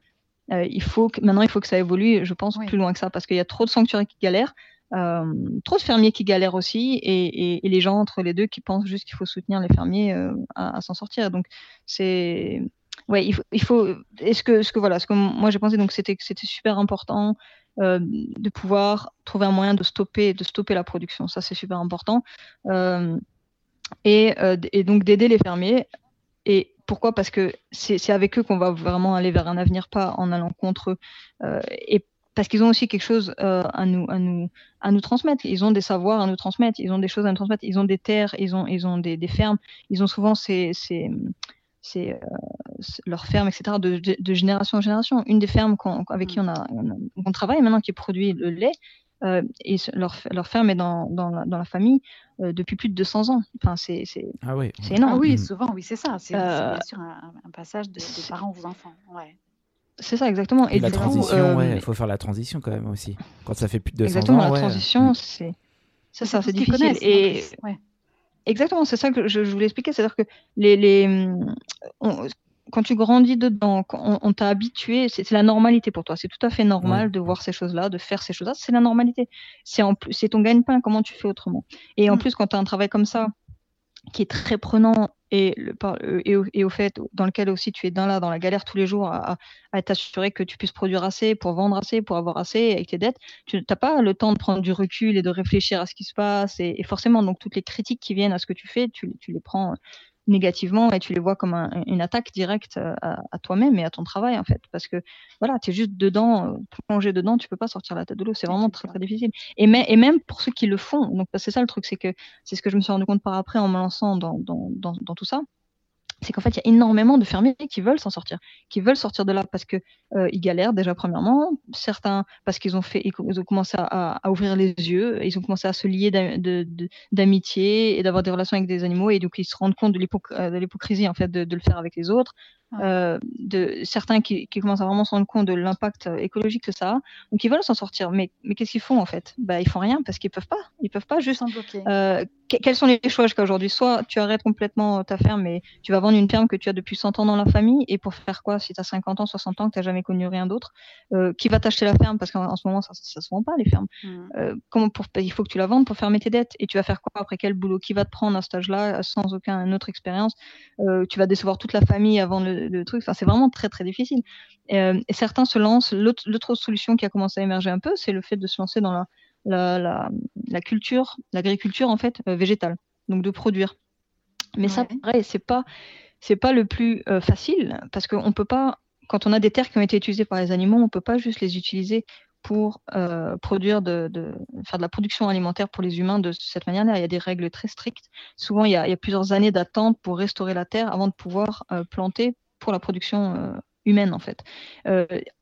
Speaker 3: euh, il faut que, maintenant, il faut que ça évolue, je pense,
Speaker 2: Oui.
Speaker 3: plus loin que ça, parce qu'il y a trop de sanctuaires qui galèrent, euh, trop de fermiers qui galèrent aussi, et, et, et les gens entre les deux qui pensent juste qu'il faut soutenir les fermiers euh, à, à s'en sortir. Donc c'est ouais, il faut, il faut. Est-ce que, ce que voilà, ce que moi j'ai pensé, donc c'était que c'était super important de pouvoir trouver un moyen de stopper, de stopper la production. Ça, c'est super important. Et, et, donc d'aider les fermiers. Et pourquoi? Parce que c'est avec eux qu'on va vraiment aller vers un avenir, pas en allant contre eux. et parce qu'ils ont aussi quelque chose euh, à, nous, à, nous, à nous transmettre. Ils ont des savoirs à nous transmettre, ils ont des choses à nous transmettre, ils ont des terres, ils ont, ils ont des, des fermes, ils ont souvent ces, ces, ces, euh, leurs fermes, etc., de, de, génération en génération. Une des fermes avec qui on, a, on, travaille maintenant, qui produit le lait, euh, et leur, leur, ferme est dans, dans, la, dans la famille euh, depuis plus de 200 ans. Enfin, c'est
Speaker 1: ah oui.
Speaker 3: énorme.
Speaker 2: Ah oui, mm. souvent, oui, c'est ça. C'est bien sûr un, un passage de, de, parents aux enfants. Ouais.
Speaker 3: C'est ça, exactement.
Speaker 1: Et, la transition, il faut faire la transition quand même aussi. Quand ça fait plus de 200
Speaker 3: exactement,
Speaker 1: ans.
Speaker 3: Exactement, la transition, c'est ça, ça c'est difficile. Et exactement, c'est ça que je, voulais expliquer, c'est-à-dire que les, les quand tu grandis dedans, on, t'a habitué, c'est la normalité pour toi. C'est tout à fait normal de voir ces choses-là, de faire ces choses-là. C'est la normalité. C'est ton gagne-pain. Comment tu fais autrement Et en plus, quand tu as un travail comme ça, qui est très prenant et, le, euh, et, au, et, au, fait dans lequel aussi tu es dans la, dans la galère tous les jours à, à t'assurer que tu puisses produire assez pour vendre assez, pour avoir assez avec tes dettes, tu n'as pas le temps de prendre du recul et de réfléchir à ce qui se passe et, et, forcément donc toutes les critiques qui viennent à ce que tu fais, tu, tu les prends négativement et tu les vois comme une attaque directe euh, à, toi-même et à ton travail en fait. Parce que voilà tu es juste dedans euh, plongé dedans tu peux pas sortir la tête de l'eau. C'est vraiment très très difficile. Et, mais, et même pour ceux qui le font donc c'est ça le truc c'est que c'est ce que je me suis rendu compte par après en me lançant dans, dans, dans, dans tout ça c'est qu'en fait, il y a énormément de fermiers qui veulent s'en sortir, qui veulent sortir de là parce que euh, galèrent déjà premièrement, certains parce qu'ils ont ont commencé à, ouvrir les yeux, ils ont commencé à se lier d'amitié et d'avoir des relations avec des animaux et donc ils se rendent compte de euh, l'hypocrisie en fait de, le faire avec les autres. Euh, de certains qui, qui, commencent à vraiment se rendre compte de l'impact euh, écologique que ça a, donc ils veulent s'en sortir. Mais, mais qu'est-ce qu'ils font en fait? Bah ils font rien parce qu'ils peuvent pas. Ils peuvent pas juste. Euh, quels sont les choix jusqu'à aujourd'hui? Soit tu arrêtes complètement ta ferme et tu vas vendre une ferme que tu as depuis 100 ans dans la famille et pour faire quoi si tu as 50 ans, 60 ans que tu n'as jamais connu rien d'autre euh, Qui va t'acheter la ferme? Parce qu'en ce moment ça, ça se vend pas les fermes. Mmh. Euh, comment pour il faut que tu la vendes pour fermer tes dettes et tu vas faire quoi après? Quel boulot? Qui va te prendre à cet âge-là? Sans aucune autre expérience Tu vas décevoir toute la famille avant le le, truc. Enfin, c'est vraiment très très difficile. Euh, et certains se lancent. L'autre solution qui a commencé à émerger un peu, c'est le fait de se lancer dans la, la, la, la culture, l'agriculture en fait euh, végétale, donc de produire. Mais ça, pareil, c'est pas c'est pas le plus euh, facile parce qu'on peut pas, quand on a des terres qui ont été utilisées par les animaux, on peut pas juste les utiliser pour euh, produire de, de, faire de la production alimentaire pour les humains de cette manière-là. Il y a des règles très strictes. Souvent, il y a, il y a plusieurs années d'attente pour restaurer la terre avant de pouvoir euh, planter pour la production euh, humaine en fait.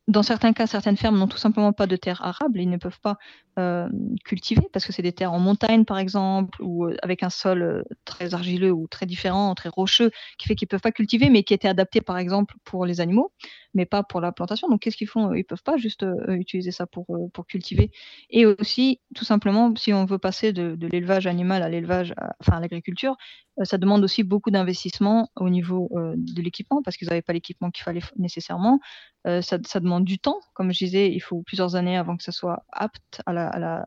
Speaker 3: Dans certains cas, certaines fermes n'ont tout simplement pas de terre arable, ils ne peuvent pas euh, cultiver parce que c'est des terres en montagne par exemple ou euh, avec un sol euh, très argileux ou très différent, très rocheux, qui fait qu'ils peuvent pas cultiver, mais qui étaient adaptés par exemple pour les animaux, mais pas pour la plantation. Donc qu'est-ce qu'ils font Ils peuvent pas juste utiliser ça pour pour cultiver. Et aussi, tout simplement, si on veut passer de, de l'élevage animal à l'élevage, enfin à l'agriculture, ça demande aussi beaucoup d'investissement au niveau de l'équipement parce qu'ils n'avaient pas l'équipement qu'il fallait nécessairement. Euh, ça, demande du temps. Comme je disais, il faut plusieurs années avant que ça soit apte à la,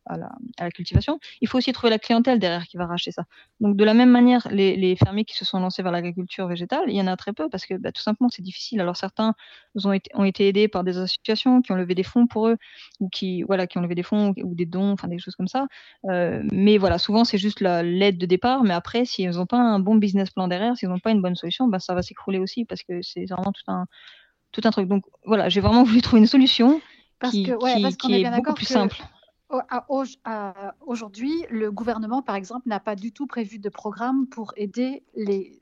Speaker 3: à cultivation. Il faut aussi trouver la clientèle derrière qui va racheter ça. Donc, de la même manière, les, fermiers qui se sont lancés vers l'agriculture végétale, il y en a très peu parce que bah, tout simplement, c'est difficile. Alors, certains ont été, aidés par des associations qui ont levé des fonds pour eux ou qui ont levé des fonds ou, des dons, enfin des choses comme ça. Euh, mais voilà, souvent, c'est juste l'aide de départ. Mais après, s'ils n'ont pas un bon business plan derrière, s'ils n'ont pas une bonne solution, bah, ça va s'écrouler aussi parce que c'est vraiment tout un tout un truc. Donc voilà, j'ai vraiment voulu trouver une solution parce qui, que, ouais, parce qui est, est beaucoup plus simple.
Speaker 2: Aujourd'hui, le gouvernement, par exemple, n'a pas du tout prévu de programme pour aider les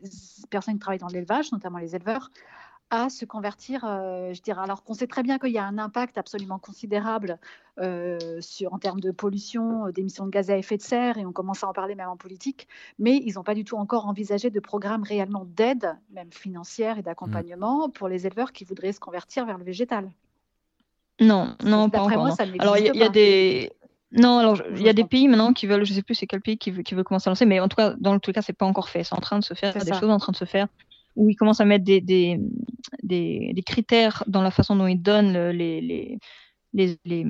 Speaker 2: personnes qui travaillent dans l'élevage, notamment les éleveurs, à se convertir, euh, je dirais, alors qu'on sait très bien qu'il y a un impact absolument considérable euh, sur, en termes de pollution, euh, d'émissions de gaz à effet de serre, et on commence à en parler même en politique, mais ils n'ont pas du tout encore envisagé de programme réellement d'aide, même financière et d'accompagnement, mmh. pour les éleveurs qui voudraient se convertir vers le végétal.
Speaker 3: Non, non, pas encore. Moi, ça alors, il y, a des... Non, alors il y a des pays maintenant qui veulent, je sais plus c'est quel pays qui veut, qui veut commencer à lancer, mais en tout cas, dans tout cas, c'est pas encore fait. C'est en train de se faire, il y a des choses en train de se faire où ils commencent à mettre des, des, des, des critères dans la façon dont ils donnent les, les, les, les,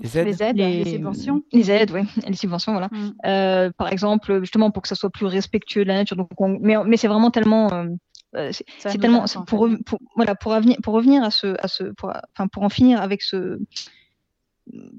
Speaker 1: les aides,
Speaker 2: les, aides les, subventions.
Speaker 3: Les aides, oui, les subventions, voilà. Mm. Euh, par exemple, justement pour que ça soit plus respectueux de la nature. Donc mais mais c'est vraiment tellement. Euh, euh c'est tellement pour, pour, voilà pour revenir pour revenir à ce à ce pour, enfin pour en finir avec ce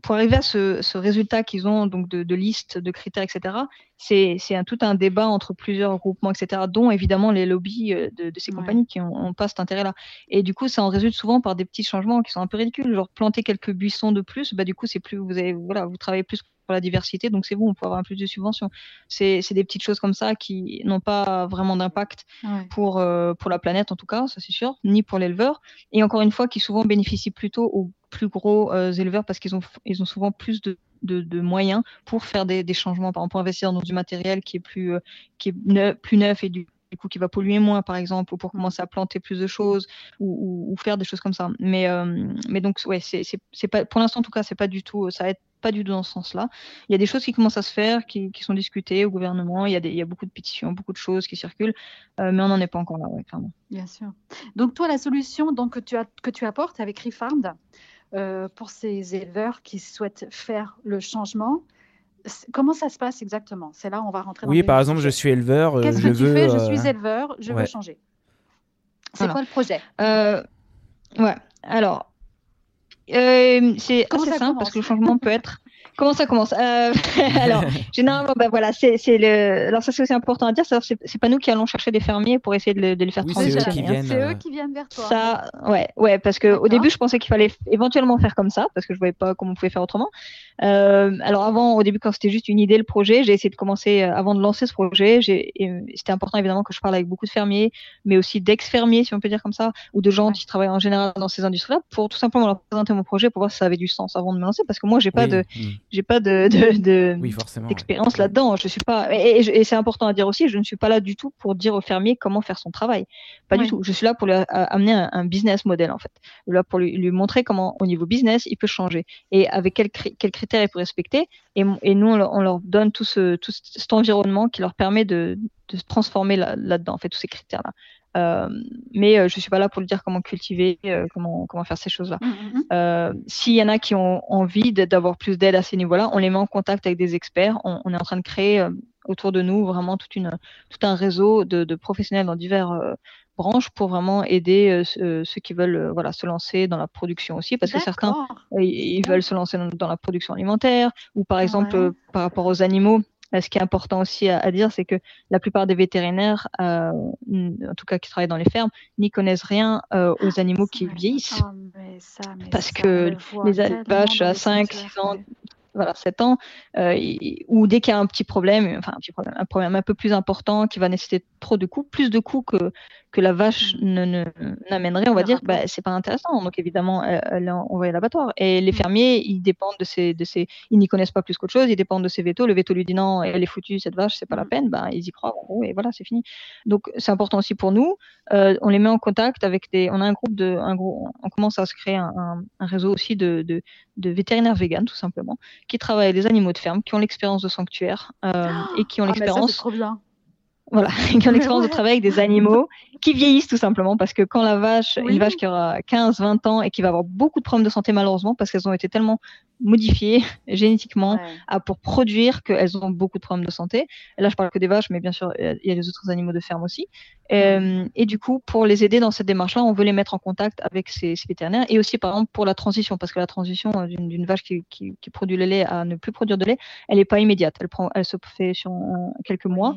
Speaker 3: pour arriver à ce, résultat qu'ils ont donc de, de, liste de critères, etc., c'est un, tout un débat entre plusieurs groupements, etc., dont évidemment les lobbies euh, de, ces compagnies qui n'ont pas cet intérêt-là. Et du coup, ça en résulte souvent par des petits changements qui sont un peu ridicules, genre planter quelques buissons de plus, bah, du coup, c'est plus, vous, avez, voilà, vous travaillez plus pour la diversité, donc c'est bon, on peut avoir un plus de subventions. C'est des petites choses comme ça qui n'ont pas vraiment d'impact pour, euh, pour la planète, en tout cas, ça c'est sûr, ni pour l'éleveur. Et encore une fois, qui souvent bénéficient plutôt aux plus gros euh, éleveurs parce qu'ils ont, ils ont souvent plus de, de, moyens pour faire des, des, changements, par exemple, pour investir dans du matériel qui est plus, euh, qui est neuf, plus neuf et du coup qui va polluer moins par exemple ou pour commencer à planter plus de choses ou, ou, faire des choses comme ça mais mais donc ouais c'est pas pour l'instant en tout cas c'est pas du tout ça être pas du tout dans ce sens-là. Il y a des choses qui commencent à se faire, qui, sont discutées au gouvernement. Il y, a des, il y a beaucoup de pétitions, beaucoup de choses qui circulent, euh, mais on n'en est pas encore là, clairement.
Speaker 2: Bien sûr. Donc toi, la solution donc, que, tu as, que tu apportes avec Refarmed euh, pour ces éleveurs qui souhaitent faire le changement, Comment ça se passe exactement? C'est là où on va rentrer.
Speaker 1: Oui, par exemple, je suis éleveur.
Speaker 2: Euh, Qu'est-ce que tu fais? Je suis éleveur, je veux changer. C'est quoi le projet?
Speaker 3: Ouais. Alors, euh, c'est assez simple parce que le changement peut être. Comment ça commence euh, Alors, généralement, ben voilà, c'est le. Alors ça c'est aussi important à dire, c'est pas nous qui allons chercher des fermiers pour essayer de, les faire oui,
Speaker 2: transitionner.
Speaker 3: C'est
Speaker 2: eux, qui viennent vers toi.
Speaker 3: Ça, ouais, ouais, parce que au début je pensais qu'il fallait éventuellement faire comme ça parce que je voyais pas comment on pouvait faire autrement. Euh, alors avant, au début, quand c'était juste une idée, le projet, j'ai essayé de commencer euh, avant de lancer ce projet. C'était important évidemment que je parle avec beaucoup de fermiers, mais aussi d'ex-fermiers, si on peut dire comme ça, ou de gens qui travaillent en général dans ces industries-là, pour tout simplement leur présenter mon projet, pour voir si ça avait du sens avant de me lancer, parce que moi, j'ai pas de, j'ai pas de, de, d'expérience là-dedans. Je suis pas, et, c'est important à dire aussi, je ne suis pas là du tout pour dire aux fermiers comment faire son travail. Pas du tout. Je suis là pour lui amener un, business model en fait. Là pour lui, lui, montrer comment au niveau business il peut changer et avec quel, quel critères il faut respecter. Et, et nous, on leur, donne tout, ce, tout cet environnement qui leur permet de, de se transformer là-dedans, en fait, tous ces critères-là. Euh, mais euh, je suis pas là pour lui dire comment cultiver, euh, comment, comment faire ces choses-là. Mmh, mmh, mmh. S'il y en a qui ont envie d'avoir plus d'aide à ces niveaux-là, on les met en contact avec des experts. On, on est en train de créer autour de nous vraiment toute une, tout un réseau de, de professionnels dans divers branche pour vraiment aider euh, ceux qui veulent euh, voilà se lancer dans la production aussi parce que certains euh, ils veulent se lancer dans, la production alimentaire ou par exemple par rapport aux animaux ce qui est important aussi à, dire, c'est que la plupart des vétérinaires, en tout cas qui travaillent dans les fermes, n'y connaissent rien aux animaux qui vieillissent. parce que les vaches à 5, 6 ans, voilà, 7 ans, euh, ou dès qu'il y a un petit problème, enfin un petit problème, un problème un peu plus important qui va nécessiter trop de coûts, plus de coûts que, que la vache mm. ne, n'amènerait, on va dire, bah, c'est pas intéressant. Donc évidemment, elle, est envoyée à l'abattoir. Et les mm. fermiers, ils dépendent de ces, de ces, ils n'y connaissent pas plus qu'autre chose, ils dépendent de ces vétos. Le veto lui dit non, elle est foutue, cette vache, c'est pas la mm. peine, ben ils y croient, et voilà, c'est fini. Donc c'est important aussi pour nous. Euh, on les met en contact avec des, on a un groupe de, un gros, on commence à se créer un, un, réseau aussi de, de, de vétérinaires véganes, tout simplement, qui travaillent avec des animaux de ferme, qui ont l'expérience de sanctuaire euh, et qui ont ah, l'expérience.
Speaker 2: trop bien
Speaker 3: voilà, qui ont l'expérience de travailler avec des animaux qui vieillissent tout simplement parce que quand la vache, une vache qui aura 15, 20 ans et qui va avoir beaucoup de problèmes de santé malheureusement parce qu'elles ont été tellement modifiées génétiquement à, pour produire qu'elles ont beaucoup de problèmes de santé. Et là, je parle que des vaches, mais bien sûr, il y a les autres animaux de ferme aussi. Euh, et du coup, pour les aider dans cette démarche-là, on veut les mettre en contact avec ces, ces, vétérinaires et aussi, par exemple, pour la transition, parce que la transition euh, d'une vache qui, qui, qui, produit le lait à ne plus produire de lait, elle n'est pas immédiate. Elle, prend, elle se fait sur quelques mois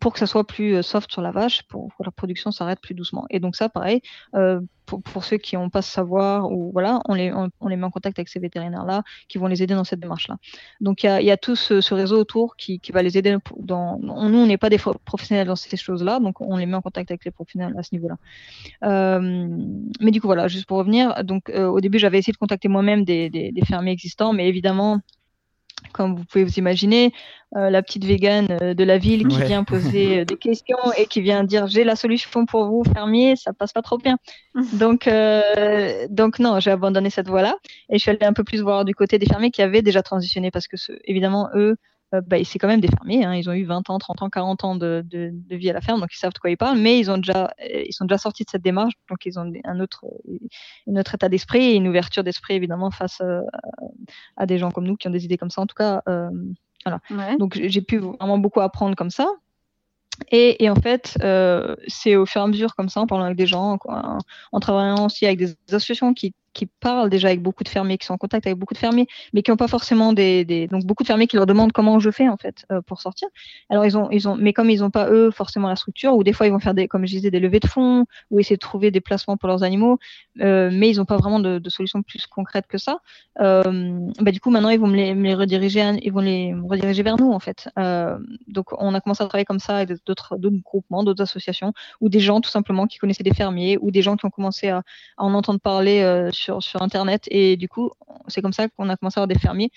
Speaker 3: pour que ça soit plus euh, soft sur la vache, pour que la production s'arrête plus doucement. Et donc ça, pareil, euh, pour, ceux qui n'ont pas ce savoir, ou voilà, on les, on, les met en contact avec ces vétérinaires-là, qui vont les aider dans cette démarche-là. Donc il y a, tout ce, réseau autour qui, qui va les aider. Dans, nous, on n'est pas des professionnels dans ces choses-là, donc on les met en contact avec les professionnels à ce niveau-là. Euh, mais du coup, voilà, juste pour revenir, donc euh, au début, j'avais essayé de contacter moi-même des, des fermiers existants, mais évidemment, comme vous pouvez vous imaginer, euh, la petite végane euh, de la ville qui vient poser euh, des questions et qui vient dire j'ai la solution pour vous, fermier, ça passe pas trop bien. donc, donc non, j'ai abandonné cette voie-là et je suis allée un peu plus voir du côté des fermiers qui avaient déjà transitionné parce que évidemment eux euh, bah, c'est quand même des fermiers. Hein. Ils ont eu 20 ans, 30 ans, 40 ans de, de, de, vie à la ferme, donc ils savent de quoi ils parlent, mais ils, ont déjà, euh, ils sont déjà sortis de cette démarche, donc ils ont un autre, un autre état d'esprit et une ouverture d'esprit, évidemment, face euh, à des gens comme nous qui ont des idées comme ça. En tout cas, euh, voilà. Donc j'ai pu vraiment beaucoup apprendre comme ça. Et, et, en fait, euh, c'est au fur et à mesure comme ça, en parlant avec des gens, en, en travaillant aussi avec des associations qui qui parlent déjà avec beaucoup de fermiers, qui sont en contact avec beaucoup de fermiers, mais qui n'ont pas forcément des, donc beaucoup de fermiers qui leur demandent comment je fais en fait euh, pour sortir. Alors ils ont, ils ont, mais comme ils n'ont pas eux forcément la structure, ou des fois ils vont faire des, comme je disais, des levées de fonds, ou essayer de trouver des placements pour leurs animaux, euh, mais ils n'ont pas vraiment de, solutions plus concrètes que ça. Euh, bah, du coup maintenant ils vont me les, me les rediriger, ils vont les rediriger vers nous en fait. Donc on a commencé à travailler comme ça avec d'autres, groupements, d'autres associations, ou des gens tout simplement qui connaissaient des fermiers, ou des gens qui ont commencé à, en entendre parler sur Internet. Et du coup, c'est comme ça qu'on a commencé à avoir des fermiers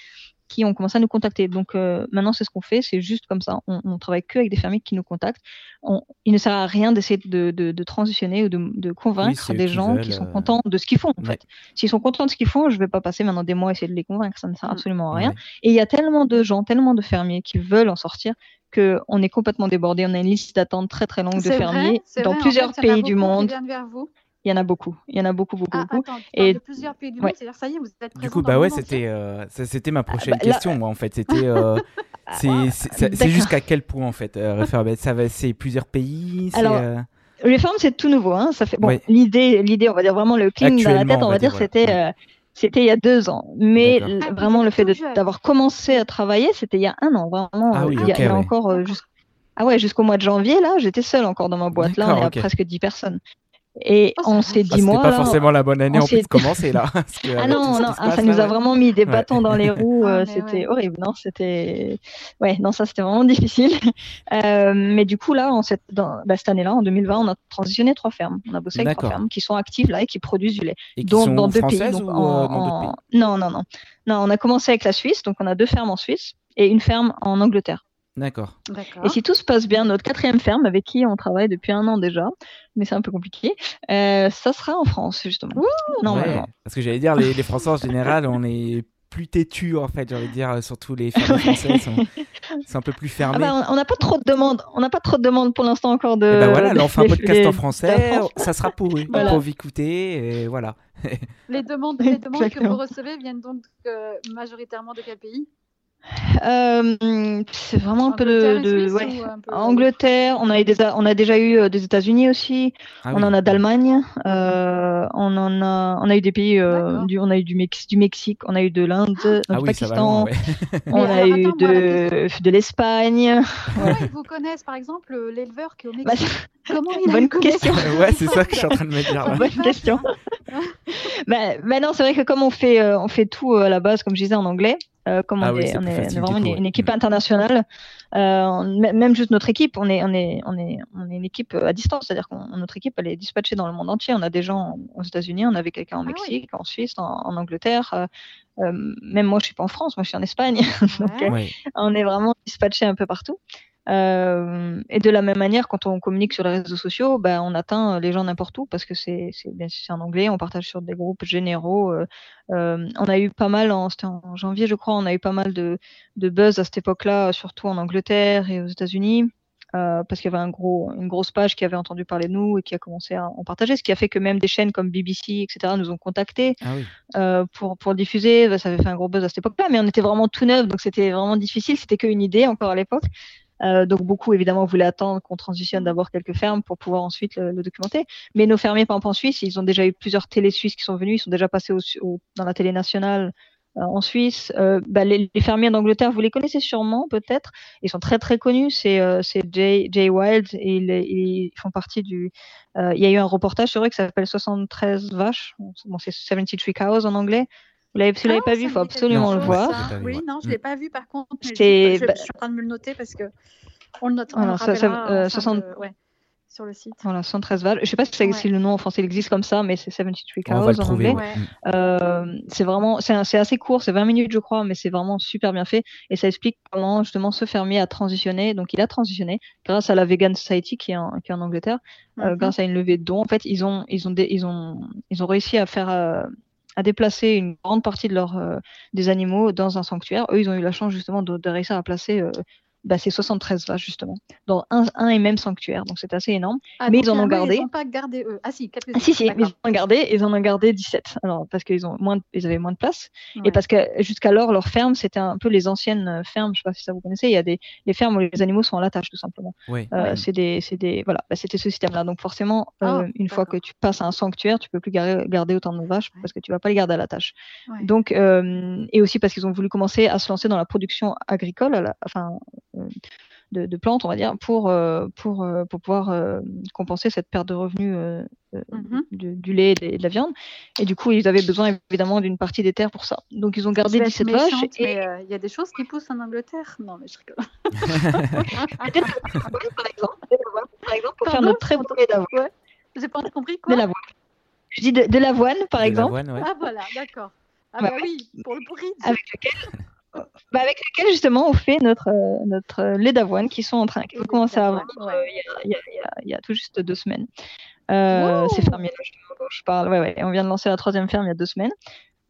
Speaker 3: qui ont commencé à nous contacter. Donc euh, maintenant, c'est ce qu'on fait, c'est juste comme ça. On, on travaille que avec des fermiers qui nous contactent. On, il ne sert à rien d'essayer de, de, de, transitionner ou de, de convaincre des gens
Speaker 1: veulent,
Speaker 3: qui sont
Speaker 1: euh,
Speaker 3: contents de ce qu'ils font. En
Speaker 1: Ouais.
Speaker 3: fait, s'ils sont contents de ce qu'ils font, je vais pas passer maintenant des mois à essayer de les convaincre. Ça ne sert
Speaker 2: Mm.
Speaker 3: absolument à rien.
Speaker 1: Ouais.
Speaker 3: Et il y a tellement de gens, tellement de fermiers qui veulent en sortir que on est complètement débordé. On a une liste d'attente très très longue de fermiers
Speaker 2: vrai,
Speaker 3: dans
Speaker 2: vrai,
Speaker 3: plusieurs
Speaker 2: en
Speaker 3: pays du
Speaker 2: qui
Speaker 3: monde.
Speaker 2: viennent vers vous.
Speaker 3: Il y en a beaucoup. Il y en a beaucoup, beaucoup,
Speaker 2: Ah,
Speaker 3: beaucoup.
Speaker 2: attends, tu
Speaker 3: Et-
Speaker 2: de plusieurs pays du
Speaker 3: Ouais.
Speaker 2: monde, c'est-à-dire ça y est, vous êtes
Speaker 1: Du
Speaker 2: présents
Speaker 1: coup, bah ouais, c'était euh, c'était ma prochaine
Speaker 3: bah, là-
Speaker 1: question, moi, en fait. C'était euh, c'est
Speaker 3: D'accord.
Speaker 1: jusqu'à quel point, en fait, euh, Referbet Ça va, c'est plusieurs pays.
Speaker 3: Alors,
Speaker 1: euh,
Speaker 3: Les femmes, c'est tout nouveau. Hein. Ça fait bon.
Speaker 1: Ouais.
Speaker 3: L'idée, l'idée, on va dire vraiment le cling dans la tête, on
Speaker 1: on
Speaker 3: va dire, c'était, euh, c'était il y a deux ans. Mais
Speaker 2: Ah,
Speaker 3: vraiment le fait d'avoir commencé à travailler, c'était il y a un an. Vraiment,
Speaker 1: Ah oui,
Speaker 3: il y a,
Speaker 1: ok,
Speaker 3: il y a
Speaker 1: ouais.
Speaker 3: encore euh, ah ouais, jusqu'au mois de janvier là, j'étais seule encore dans ma boîte. Là, on est à
Speaker 1: ok.
Speaker 3: presque 10 personnes. Et
Speaker 2: Oh, ça
Speaker 3: on s'est
Speaker 2: vite.
Speaker 1: ah,
Speaker 3: dit
Speaker 1: c'était
Speaker 3: moi
Speaker 1: pas
Speaker 3: là,
Speaker 1: forcément la bonne année
Speaker 3: on
Speaker 1: en plus de commencer là. que,
Speaker 3: Ah non, non, ah, ça
Speaker 1: passe,
Speaker 3: nous
Speaker 1: là,
Speaker 3: a
Speaker 1: ouais.
Speaker 3: vraiment mis des
Speaker 1: Ouais.
Speaker 3: bâtons dans les roues.
Speaker 2: Ah,
Speaker 3: euh, c'était
Speaker 2: ouais.
Speaker 3: horrible, non C'était, ouais, non, ça c'était vraiment difficile. Euh, mais du coup là, en cette, dans, bah, cette année-là, en 2020, on a transitionné trois fermes. On a bossé avec trois fermes qui sont actives là et qui produisent du lait.
Speaker 1: Et qui
Speaker 3: Donc,
Speaker 1: sont
Speaker 3: dans deux pays.
Speaker 1: françaises
Speaker 3: Donc,
Speaker 1: ou
Speaker 3: en-
Speaker 1: euh, dans
Speaker 3: en-
Speaker 1: pays?
Speaker 3: Non, non, non. Non, on a commencé avec la Suisse, donc on a deux fermes en Suisse et une ferme en Angleterre.
Speaker 1: D'accord.
Speaker 3: Et si tout se passe bien, notre quatrième ferme, avec qui on travaille depuis un an déjà, mais c'est un peu compliqué, euh, ça sera en France, justement. Normalement.
Speaker 1: Ouais, Parce que j'allais dire, les, les Français en général, on est plus têtus en fait, j'ai envie de dire, surtout les fermes françaises sont, sont un peu plus
Speaker 3: Ah
Speaker 1: fermées.
Speaker 3: bah, on n'a pas trop de demandes. On n'a pas trop de demandes pour l'instant encore de.
Speaker 1: Et bah voilà, là on fait un podcast en français, ça sera pour eux,
Speaker 3: Voilà.
Speaker 1: peuvent écouter, et voilà.
Speaker 2: Les demandes, les demandes que vous recevez viennent donc euh, majoritairement de quel pays?
Speaker 3: Euh, c'est vraiment un peu
Speaker 2: Angleterre
Speaker 3: de, de
Speaker 2: Suisse
Speaker 3: ouais.
Speaker 2: ou un peu-
Speaker 3: Angleterre. On a eu des, on a déjà eu euh, des États-Unis aussi.
Speaker 1: Ah
Speaker 3: on
Speaker 1: oui.
Speaker 3: en a d'Allemagne. Euh, on en a, on a eu des pays. euh, du, on a eu du, Mex- du Mexique. On a eu de l'Inde, euh,
Speaker 1: Ah
Speaker 3: du
Speaker 1: oui, loin,
Speaker 3: Pakistan.
Speaker 1: ouais.
Speaker 3: On
Speaker 2: Mais
Speaker 3: a
Speaker 2: alors,
Speaker 3: eu
Speaker 2: attends, moi, la
Speaker 3: de, de l'Espagne.
Speaker 2: Comment ils vous connaissent, par exemple, euh, l'éleveur qui est au
Speaker 3: Bah,
Speaker 2: Mexique? Comment il
Speaker 3: bonne question.
Speaker 1: ouais, c'est ça que je suis en train de me dire.
Speaker 3: Bonne question. bah, bah non, c'est vrai que comme on fait, euh, on fait tout euh, à la base, comme je disais en anglais, euh, comme
Speaker 1: Ah
Speaker 3: on,
Speaker 1: oui,
Speaker 3: est,
Speaker 1: c'est
Speaker 3: on,
Speaker 1: plus
Speaker 3: est, on est
Speaker 1: facile,
Speaker 3: vraiment
Speaker 1: coup,
Speaker 3: une, équipe internationale, euh, on- même juste notre équipe, on est, on est, on est, on est une équipe euh, à distance, c'est-à-dire que notre équipe elle est dispatchée dans le monde entier. On a des gens aux États-Unis, on avait quelqu'un en
Speaker 2: Ah oui.
Speaker 3: Mexique, en Suisse, en, en Angleterre. euh, euh, même moi, je suis pas en France, moi je suis en Espagne. Donc.
Speaker 2: Ouais.
Speaker 3: on est vraiment dispatché un peu partout. Euh, et de la même manière, quand on communique sur les réseaux sociaux, ben, on atteint les gens n'importe où parce que c'est bien sûr en anglais, on partage sur des groupes généraux. euh, euh, on a eu pas mal, en, c'était en janvier je crois, on a eu pas mal de, de buzz à cette époque-là, surtout en Angleterre et aux États-Unis. euh, parce qu'il y avait un gros, une grosse page qui avait entendu parler de nous et qui a commencé à en partager, ce qui a fait que même des chaînes comme BBC, etc., nous ont contactés
Speaker 1: Ah oui.
Speaker 3: euh, pour, pour diffuser. Bah, ça avait fait un gros buzz à cette époque-là, mais on était vraiment tout neuf, donc c'était vraiment difficile. C'était qu'une idée encore à l'époque. Euh, donc beaucoup évidemment voulaient attendre qu'on transitionne d'abord quelques fermes pour pouvoir ensuite le, le documenter. Mais nos fermiers par exemple en Suisse, ils ont déjà eu plusieurs télés suisses qui sont venus, ils sont déjà passés au, au- dans la télé nationale euh, en Suisse. Euh, bah, les, les fermiers d'Angleterre, vous les connaissez sûrement peut-être. Ils sont très très connus. C'est euh, c'est Jay, Jay Wild et ils, ils font partie du. euh, il y a eu un reportage sur eux qui s'appelle 73 vaches. Bon, c'est 73 cows en anglais. Vous l'avez, si vous l'avez
Speaker 2: Ah,
Speaker 3: pas vu, il faut absolument le voir.
Speaker 1: ça.
Speaker 2: Oui, non, je
Speaker 1: Mm.
Speaker 2: l'ai pas vu par contre. mais je, je-
Speaker 3: bah-
Speaker 2: je suis en train de me le noter parce que on le note. On
Speaker 3: Voilà,
Speaker 2: le
Speaker 3: ça- ça-
Speaker 2: rappellera
Speaker 3: euh,
Speaker 2: en fin
Speaker 3: 60
Speaker 2: de- ouais, sur le site.
Speaker 3: Voilà, 113 vaches. Je sais pas si,
Speaker 2: Ouais.
Speaker 3: si le nom en français il existe comme ça, mais c'est 73 cows
Speaker 1: On va le
Speaker 3: en
Speaker 1: trouver.
Speaker 3: anglais.
Speaker 2: ouais.
Speaker 1: Mm.
Speaker 3: Euh, c'est vraiment, c'est un- c'est assez court, c'est 20 minutes je crois, mais c'est vraiment super bien fait et ça explique comment justement ce fermier a transitionné. Donc il a transitionné grâce à la Vegan Society qui est en, qui est en Angleterre, euh,
Speaker 2: Mhm.
Speaker 3: grâce à une levée de dons. En fait, ils ont, ils ont, dé- ils ont, ils ont réussi à faire, euh, à déplacer une grande partie de leur, euh, des animaux dans un sanctuaire. Eux, ils ont eu la chance justement de, de réussir à placer euh, bah, c'est 73 vaches justement, dans un, un, et même sanctuaire. Donc c'est assez énorme.
Speaker 2: Ah,
Speaker 3: mais ils en ont
Speaker 2: ah,
Speaker 3: gardé.
Speaker 2: Ils n'ont pas gardé eux. Ah si, quelques
Speaker 3: ah, si, si, mais ils en ont gardé, ils en ont gardé 17. Alors parce qu'ils ont moins, de, ils avaient moins de place, ouais. et parce que jusqu'alors leur ferme c'était un peu les anciennes fermes. Je sais pas si ça vous connaissez. Il y a des les fermes où les animaux sont à la tâche tout simplement.
Speaker 1: Oui.
Speaker 3: Euh, c'est des, c'est des, voilà, bah, c'était ce système-là. Donc forcément, euh,
Speaker 2: Oh,
Speaker 3: une fois que tu passes à un sanctuaire, tu peux plus garder, garder autant de vaches
Speaker 2: Ouais.
Speaker 3: parce que tu vas pas les garder à la tâche.
Speaker 2: Ouais.
Speaker 3: Donc euh, et aussi parce qu'ils ont voulu commencer à se lancer dans la production agricole, à la- enfin euh, de, de plantes, on va dire, pour euh, pour euh, pour pouvoir euh, compenser cette perte de revenus euh, euh,
Speaker 2: Mhm.
Speaker 3: du, du lait et de la viande. Et du coup, ils avaient besoin évidemment d'une partie des terres pour ça. Donc ils ont gardé
Speaker 2: vais être
Speaker 3: 17 vaches et
Speaker 2: euh, il y a des choses qui poussent en Angleterre. Non, mais je rigole.
Speaker 3: par exemple, par exemple, pour faire notre très beau lait d'avoine.
Speaker 2: Ouais. J'ai pas compris
Speaker 3: De
Speaker 2: quoi.
Speaker 3: l'avoine. Je dis de, de l'avoine, par
Speaker 1: De
Speaker 3: exemple,
Speaker 1: ouais.
Speaker 2: Ah voilà, d'accord. Ah
Speaker 3: Ouais.
Speaker 2: bah oui, pour le porridge.
Speaker 3: avec lequel, bah, avec lequel justement on fait notre, euh, notre euh, lait d'avoine qui sont en train, qui
Speaker 2: le
Speaker 3: commencé à vendre euh, il y, a, tout juste deux semaines. Euh,
Speaker 2: Wow.
Speaker 3: ces fermiers-là, justement, dont je parle. Ouais, ouais. On vient de lancer la troisième ferme il y a deux semaines.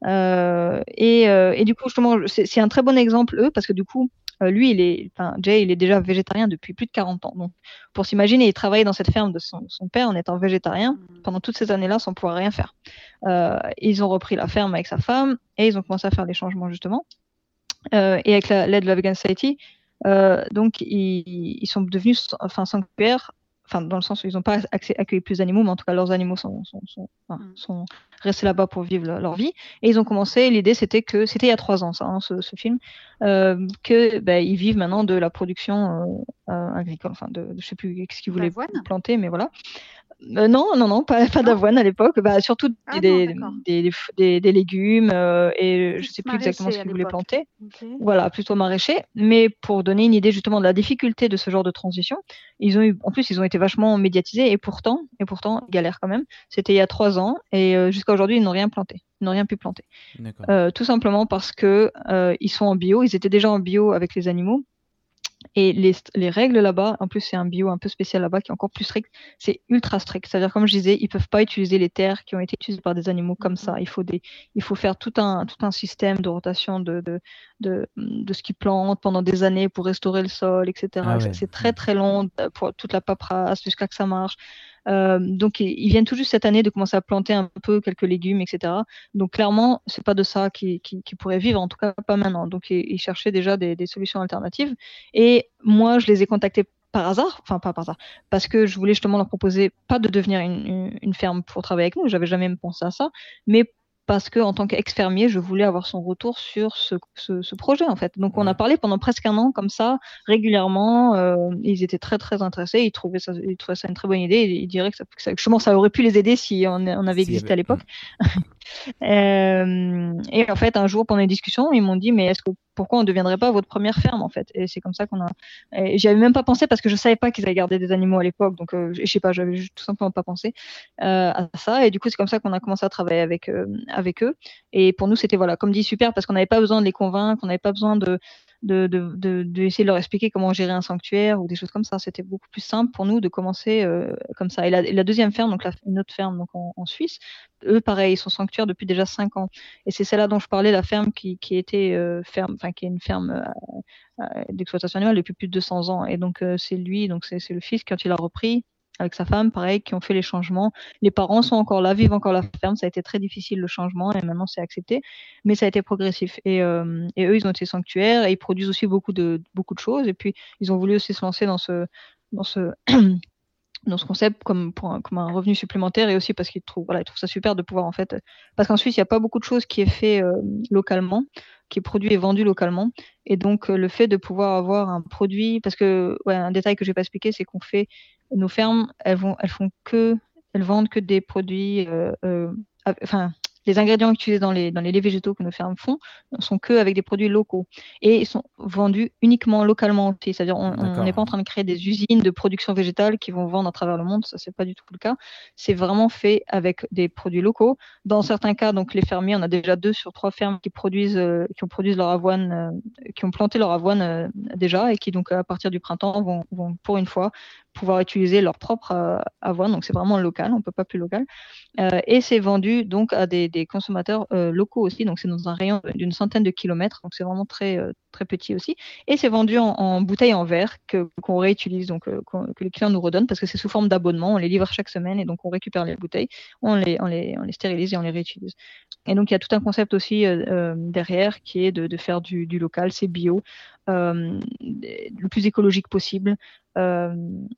Speaker 3: Euh, et, euh, et du coup, justement, c'est c'est un très bon exemple, eux, parce que du coup, lui, il est, enfin, Jay, il est déjà végétarien depuis plus de 40 ans. Donc, pour s'imaginer, il travaillait dans cette ferme de son, son père en étant végétarien
Speaker 2: Mm.
Speaker 3: pendant toutes ces années-là sans pouvoir rien faire. Ils ont repris la ferme avec sa femme et ils ont commencé à faire des changements justement. Euh, et avec la- l'aide de la Vegan Society, euh, donc ils, ils sont devenus enfin sanctuaires, enfin dans le sens où ils n'ont pas accès- accueilli plus d'animaux, mais en tout cas leurs animaux sont, sont, sont, enfin,
Speaker 2: Mm.
Speaker 3: sont restés là-bas pour vivre le- leur vie. Et ils ont commencé. L'idée c'était que c'était il y a trois ans ça, hein, ce, ce film, euh, que ben, ils vivent maintenant de la production euh, euh, agricole, enfin de, de- je sais plus ce qu'ils voulaient planter, mais voilà. Euh, non, non, non, pas, pas
Speaker 2: Non
Speaker 3: d'avoine à l'époque. Bah, surtout
Speaker 2: Ah
Speaker 3: des,
Speaker 2: non, d'accord.
Speaker 3: des, des, des- des légumes euh, et je
Speaker 2: Plus
Speaker 3: sais plus exactement ce qu'ils voulaient planter. Voilà, plutôt maraîcher. Mais pour donner une idée justement de la difficulté de ce genre de transition, ils ont eu, en plus, ils ont été vachement médiatisés et pourtant, et pourtant, ils galèrent quand même. C'était il y a trois ans et euh, jusqu'à aujourd'hui, ils n'ont rien planté. Ils n'ont rien pu planter. Euh, tout simplement parce que euh, ils sont en bio. Ils étaient déjà en bio avec les animaux. Et les, les règles là-bas, en plus c'est un bio un peu spécial là-bas qui est encore plus strict, c'est ultra strict. C'est-à-dire comme je disais, ils peuvent pas utiliser les terres qui ont été utilisées par des animaux comme ça.
Speaker 2: Mhm.
Speaker 3: Il faut des, il faut faire tout un tout un système de rotation de de de, de ce qu'ils plantent pendant des années pour restaurer le sol, etc.
Speaker 1: Ah ouais.
Speaker 3: C'est- très très long euh, pour toute la paperasse jusqu'à que ça marche. Euh, donc ils viennent tout juste cette année de commencer à planter un peu quelques légumes, etc. Donc clairement, c'est pas de ça qui, qui, qui pourrait vivre, en tout cas pas maintenant. Donc ils, ils cherchaient déjà des, des solutions alternatives. Et moi, je les ai contactés par hasard, enfin pas par hasard, parce que je voulais justement leur proposer pas de devenir une, une, une ferme pour travailler avec nous, j'avais jamais même pensé à ça, mais parce que en tant qu'ex-fermier, je voulais avoir son retour sur ce, ce, ce projet en fait. Donc on a parlé pendant presque un an comme ça, régulièrement. euh, ils étaient très très intéressés, ils trouvaient ça, ils trouvaient ça une très bonne idée. Ils, ils diraient que ça, que ça, justement, ça aurait pu les aider si on, on avait existé
Speaker 1: avait-
Speaker 3: à l'époque. Euh, et en fait, un jour pendant les discussions, ils m'ont dit mais est-ce que pourquoi on ne deviendrait pas votre première ferme en fait? Et c'est comme ça qu'on a. J'y avais même pas pensé parce que je savais pas qu'ils allaient garder des animaux à l'époque, donc euh, je sais pas, j'avais tout simplement pas pensé euh, à ça. Et du coup, c'est comme ça qu'on a commencé à travailler avec euh, avec eux. Et pour nous, c'était voilà, comme dit, super parce qu'on n'avait pas besoin de les convaincre, on n'avait pas besoin de de, de, de, leur expliquer comment gérer un sanctuaire ou des choses comme ça. C'était beaucoup plus simple pour nous de commencer euh, comme ça. Et la, deuxième ferme, donc la, une autre ferme donc en, Suisse, eux, pareil, ils sont sanctuaires depuis déjà cinq ans. Et c'est celle-là dont je parlais, la ferme qui, était euh, ferme, enfin qui est une ferme euh, d'exploitation animale depuis plus de 200 ans. Et donc c'est lui, donc c'est le fils quand il a repris avec sa femme, pareil, qui ont fait les changements. Les parents sont encore là, vivent encore la ferme. Ça a été très difficile le changement et maintenant c'est accepté, mais ça a été progressif. Et, euh, eux, ils ont été sanctuaires et ils produisent aussi beaucoup de beaucoup de choses. Et puis ils ont voulu aussi se lancer dans ce dans ce dans ce concept comme un, comme un revenu supplémentaire et aussi parce qu'ils trouvent voilà ils trouvent ça super de pouvoir en fait parce qu'en Suisse il n'y a pas beaucoup de choses qui est fait euh, localement qui est produit et vendu localement et donc euh, le fait de pouvoir avoir un produit parce que ouais un détail que j'ai pas expliqué c'est qu'on fait nos fermes elles vont elles font que elles vendent que des produits euh, euh, enfin les ingrédients utilisés dans les, dans les laits végétaux que nos fermes font sont que avec des produits locaux et ils sont vendus uniquement localement aussi. C'est-à-dire on n'est pas en train de créer des usines de production végétale qui vont vendre à travers le monde, ça c'est pas du tout le cas. C'est vraiment fait avec des produits locaux. Dans certains cas, donc les fermiers, on a déjà deux sur trois fermes qui produisent, euh, qui ont produisent leur avoine, euh, qui ont planté leur avoine euh, déjà et qui donc à partir du printemps vont, vont pour une fois pouvoir utiliser leur propre euh, avoine. Donc c'est vraiment local, on peut pas plus local. Euh, et c'est vendu donc à des, consommateurs euh, locaux aussi. Donc c'est dans un rayon d'une centaine de kilomètres. Donc c'est vraiment très euh, très petit aussi. Et c'est vendu en, bouteilles en verre qu'on réutilise, donc que les clients nous redonnent parce que c'est sous forme d'abonnement. On les livre chaque semaine et donc on récupère les bouteilles, on les on les on les stérilise et on les réutilise. Et donc il y a tout un concept aussi derrière qui est de, faire du, local, c'est bio, le plus écologique possible. Euh,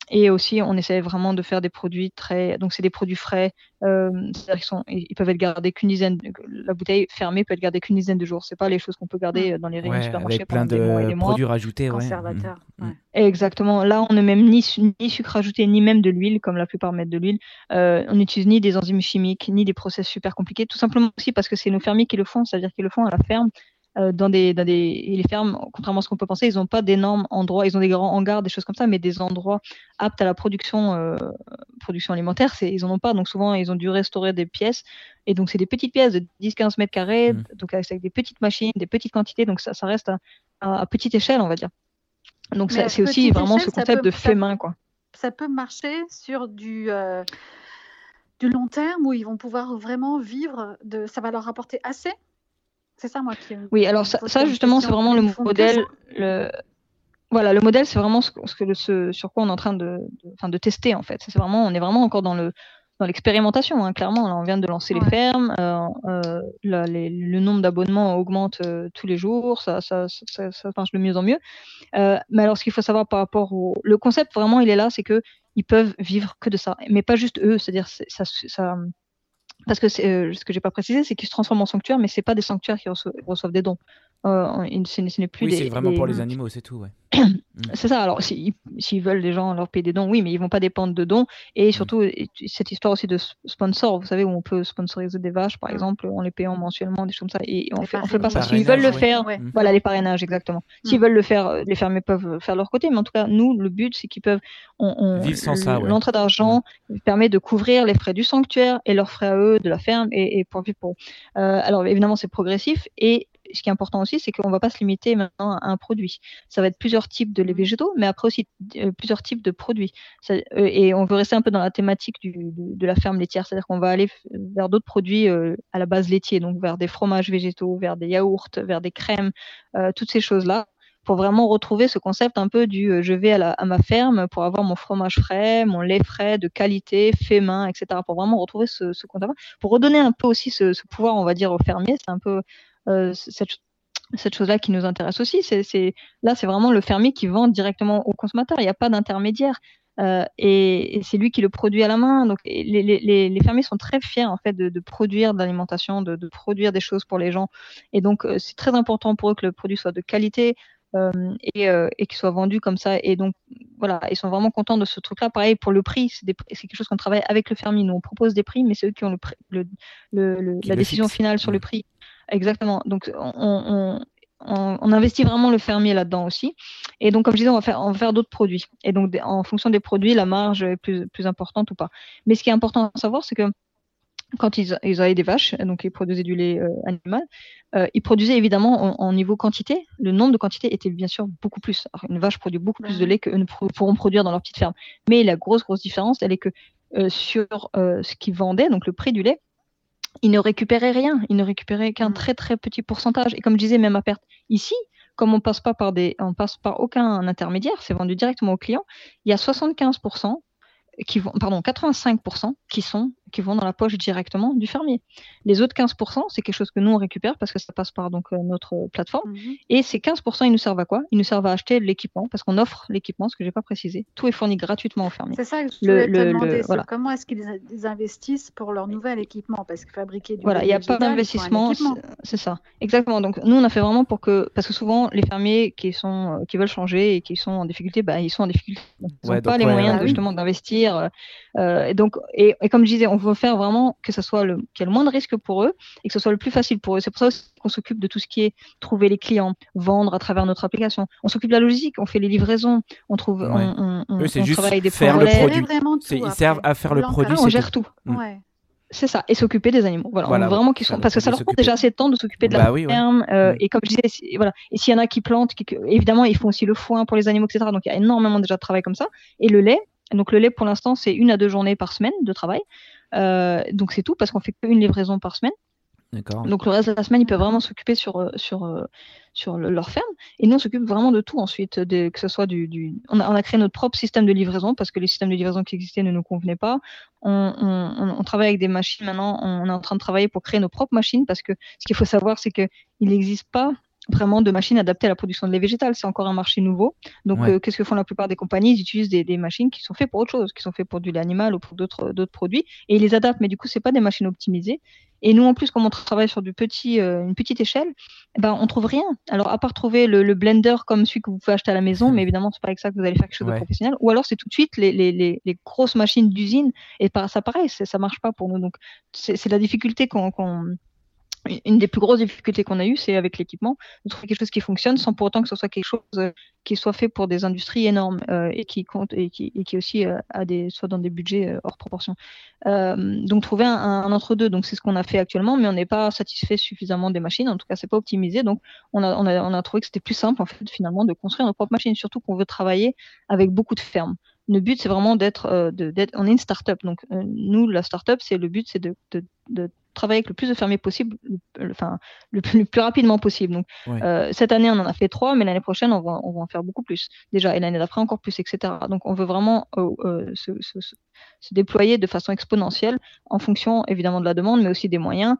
Speaker 3: et aussi, on essaie vraiment de faire des produits très. Donc, c'est des produits frais. Euh, c'est-à-dire qu'ils sont, ils peuvent être gardés qu'une dizaine. La bouteille fermée peut être gardée qu'une dizaine de jours. C'est pas les choses qu'on peut garder dans les rayons
Speaker 1: Ouais,
Speaker 3: supermarchés
Speaker 1: avec plein
Speaker 3: pendant des mois et
Speaker 1: de
Speaker 3: des mois.
Speaker 1: produits rajoutés. ouais.
Speaker 2: Conservateur.
Speaker 1: Mm, mm.
Speaker 2: ouais.
Speaker 3: Exactement. Là, on ne met même ni, su- ni sucre ajouté, ni même de l'huile, comme la plupart mettent de l'huile. Euh, on n'utilise ni des enzymes chimiques, ni des process super compliqués. Tout simplement aussi parce que c'est nos fermiers qui le font, c'est-à-dire qu'ils le font à la ferme. Euh, dans des, dans des, et les fermes, contrairement à ce qu'on peut penser, ils n'ont pas d'énormes endroits, ils ont des grands hangars, des choses comme ça, mais des endroits aptes à la production, euh, production alimentaire, ils en ont pas. Donc souvent, ils ont dû restaurer des pièces. Et donc, c'est des petites pièces de 10-15 mètres carrés,
Speaker 1: Mm.
Speaker 3: donc avec, avec des petites machines, des petites quantités. Donc ça, ça reste à, à- à petite échelle, on va dire. Donc c'est aussi vraiment
Speaker 2: échelle,
Speaker 3: ce concept
Speaker 2: peut-
Speaker 3: de
Speaker 2: ça-
Speaker 3: fait main, quoi.
Speaker 2: Ça peut marcher sur du, euh, du long terme où ils vont pouvoir vraiment vivre de. Ça va leur rapporter assez. C'est ça, moi, qui.
Speaker 3: Oui, alors ça, justement, c'est vraiment le modèle. Le... Voilà, le modèle, c'est vraiment ce, que- sur quoi on est en train de, de, enfin, de tester en fait. C'est vraiment, on est vraiment encore dans le dans l'expérimentation, hein, clairement. Là, on vient de lancer les fermes, euh, euh, là, les- le nombre d'abonnements augmente euh, tous les jours, ça, ça, ça, ça, ça marche de mieux en mieux. Mais alors, ce qu'il faut savoir par rapport au, le concept, vraiment, il est là, c'est que ils peuvent vivre que de ça, mais pas juste eux. C'est-à-dire, c'est- ça, ça, parce que euh, ce que j'ai pas précisé, c'est qu'ils se transforment en sanctuaires, mais c'est pas des sanctuaires qui reço- reçoivent des dons. Euh, il- ce n'est ce n'est plus
Speaker 1: Oui,
Speaker 3: des,
Speaker 1: c'est vraiment
Speaker 3: des-
Speaker 1: pour les animaux, c'est tout. Ouais.
Speaker 3: c'est ça. Alors, s'ils s'ils veulent les gens leur payer des dons, oui, mais ils vont pas dépendre de dons. Et surtout, et- cette histoire aussi de sponsor, vous savez, où on peut sponsoriser des vaches, par
Speaker 2: Mm.
Speaker 3: exemple, en les payant mensuellement, des choses comme ça. Et on fait, on fait pas ça. S'ils veulent le faire,
Speaker 2: Ouais.
Speaker 1: Mm.
Speaker 3: voilà, les parrainages, exactement. S'ils
Speaker 2: Mm.
Speaker 3: veulent le faire, euh, les fermiers peuvent faire de leur côté. Mais en tout cas, nous, le but, c'est qu'ils peuvent. On, on-
Speaker 1: Vivre sans ça, ouais.
Speaker 3: L'entrée d'argent permet de couvrir les frais du sanctuaire et leurs frais à eux, de la ferme, et, et pour vivre pour. Euh, alors, évidemment, c'est progressif. Et ce qui est important aussi, c'est qu'on va pas se limiter maintenant à un produit. Ça va être plusieurs types de lait
Speaker 2: Mm.
Speaker 3: végétaux, mais après aussi euh, plusieurs types de produits. Ça- euh, et on veut rester un peu dans la thématique du, de la ferme laitière, c'est-à-dire qu'on va aller vers d'autres produits euh, à la base laitier, donc vers des fromages végétaux, vers des yaourts, vers des crèmes, toutes ces choses-là pour vraiment retrouver ce concept un peu du euh, je vais à, la- à ma ferme pour avoir mon fromage frais, mon lait frais de qualité, fait main, etc. Pour vraiment retrouver ce, ce concept, pour redonner un peu aussi ce, ce pouvoir, on va dire, aux fermiers. C'est un peu cette, cette chose-là qui nous intéresse aussi. C'est, là, c'est vraiment le fermier qui vend directement au consommateur. Il n'y a pas d'intermédiaire. Euh, et, et c'est lui qui le produit à la main. Donc, les, les, les, les fermiers sont très fiers en fait de, de produire de l'alimentation, de, de produire des choses pour les gens. Et donc, euh, c'est très important pour eux que le produit soit de qualité euh, et, euh, et qu'il soit vendu comme ça. Et donc, voilà, ils sont vraiment contents de ce truc-là. Pareil pour le prix, c'est, quelque chose qu'on travaille avec le fermier. Nous, on propose des prix, mais c'est eux qui ont le, le, le, la décision finale sur le prix. Exactement. Donc, on, on, on, on investit vraiment le fermier là-dedans aussi. Et donc, comme je disais, on va faire, on va faire d'autres produits. Et donc, en fonction des produits, la marge est plus, plus importante ou pas. Mais ce qui est important à savoir, c'est que quand ils, ils avaient des vaches, donc ils produisaient du lait euh, animal, euh, ils produisaient évidemment en, en niveau quantité. Le nombre de quantités était bien sûr beaucoup plus. Alors, une vache produit beaucoup plus de lait qu'eux ne pourront produire dans leur petite ferme. Mais la grosse, grosse différence, elle est que euh, sur ce qu'ils vendaient, donc le prix du lait, ils ne récupéraient rien. Ils ne récupéraient qu'un
Speaker 2: Mm.
Speaker 3: très, très petit pourcentage. Et comme je disais, même à perte. Ici, comme on passe pas par des, on passe par aucun intermédiaire, c'est vendu directement au client, il y a 75% qui vont, pardon, 85% qui sont, qui vont dans la poche directement du fermier. Les autres 15%, c'est quelque chose que nous on récupère parce que ça passe par donc euh, notre plateforme.
Speaker 2: Mhm.
Speaker 3: Et ces 15%, ils nous servent à quoi? Ils nous servent à acheter l'équipement parce qu'on offre l'équipement, ce que j'ai pas précisé. Tout est fourni gratuitement aux fermiers.
Speaker 2: C'est ça que je
Speaker 3: Le-
Speaker 2: voulais te
Speaker 3: le- le-
Speaker 2: demander.
Speaker 3: voilà.
Speaker 2: Comment est-ce qu'ils ils investissent pour leur nouvel équipement? Parce que fabriquer du
Speaker 3: Voilà, il n'y a pas d'investissement, c'est- ça. Exactement. Donc nous, on a fait vraiment pour que, parce que souvent les fermiers qui sont, euh, qui veulent changer et qui sont en difficulté, bah ils sont en difficulté. Donc, ils n'ont
Speaker 1: Ouais,
Speaker 3: pas les
Speaker 1: ouais,
Speaker 3: moyens
Speaker 2: oui.
Speaker 3: justement d'investir. euh, euh, et donc, et, et comme je disais, on veut faire vraiment que ça soit le, qu'il y ait le moins de risques pour eux et que ce soit le plus facile pour eux. C'est pour ça qu'on s'occupe de tout ce qui est trouver les clients, vendre à travers notre application. On s'occupe de la logistique, on fait les livraisons, on trouve,
Speaker 1: Ouais.
Speaker 3: on, on,
Speaker 1: Eux, c'est
Speaker 3: on
Speaker 1: juste
Speaker 3: travaille des
Speaker 1: faire le produit. ils servent à faire le produit,
Speaker 3: on
Speaker 1: c'est
Speaker 3: gère
Speaker 1: tout.
Speaker 3: tout.
Speaker 1: Mm.
Speaker 2: Ouais.
Speaker 3: C'est ça, et s'occuper des animaux. Voilà, vraiment qu'ils sont parce que ça leur prend déjà assez de temps de s'occuper de
Speaker 1: Bah
Speaker 3: la
Speaker 1: oui, ouais.
Speaker 3: ferme. euh,
Speaker 1: Mm.
Speaker 3: Et comme je disais, si- voilà. Et s'il y en a qui plantent, qui- évidemment, ils font aussi le foin pour les animaux, etc. Donc il y a énormément déjà de travail comme ça. Et le lait, donc le lait pour l'instant c'est une à deux journées par semaine de travail. Donc c'est tout parce qu'on fait qu'une livraison par semaine. Donc le reste de la semaine, ils peuvent vraiment s'occuper sur, euh, sur, euh, sur leur ferme. Et nous, on s'occupe vraiment de tout ensuite, de, que ce soit du... du... On, a, on, a, créé notre propre système de livraison parce que les systèmes de livraison qui existaient ne nous convenaient pas. On, on, on, travaille avec des machines maintenant. On est en train de travailler pour créer nos propres machines parce que ce qu'il faut savoir, c'est qu'il n'existe pas vraiment de machines adaptées à la production de lait végétal. C'est encore un marché nouveau. Donc, euh, qu'est-ce que font la plupart des compagnies? Ils utilisent des, des, machines qui sont faites pour autre chose, qui sont faites pour du lait animal ou pour d'autres produits, et ils les adaptent. Mais du coup, c'est pas des machines optimisées. Et nous, en plus, comme on travaille sur du petit, euh, une petite échelle, eh ben, on trouve rien. Alors, à part trouver le, blender comme celui que vous pouvez acheter à la maison, mais évidemment, c'est pas avec ça que vous allez faire quelque chose de professionnel. Ou alors, c'est tout de suite les, les, les, les grosses machines d'usine. Et ça, pareil, ça marche pas pour nous. Donc, c'est la difficulté qu'on une des plus grosses difficultés qu'on a eues, c'est avec l'équipement, de trouver quelque chose qui fonctionne sans pour autant que ce soit quelque chose euh, qui soit fait pour des industries énormes euh, et qui compte et qui, et qui aussi euh, a des, soit dans des budgets hors proportion. donc trouver un, un entre-deux, donc c'est ce qu'on a fait actuellement, mais on n'est pas satisfait suffisamment des machines, en tout cas c'est pas optimisé, donc on a, on a, on a trouvé que c'était plus simple en fait finalement de construire nos propres machines, surtout qu'on veut travailler avec beaucoup de fermes. Le but c'est vraiment d'être on est une start-up. Donc nous la start-up c'est le but c'est de, de, de, travailler avec le plus de fermiers possible, le, enfin, le, plus, rapidement possible. Donc, euh, cette année, on en a fait trois, mais l'année prochaine, on va, on va en faire beaucoup plus. Déjà, et l'année d'après, encore plus, etc. Donc, on veut vraiment euh, euh se, se, se, déployer de façon exponentielle en fonction, évidemment, de la demande, mais aussi des moyens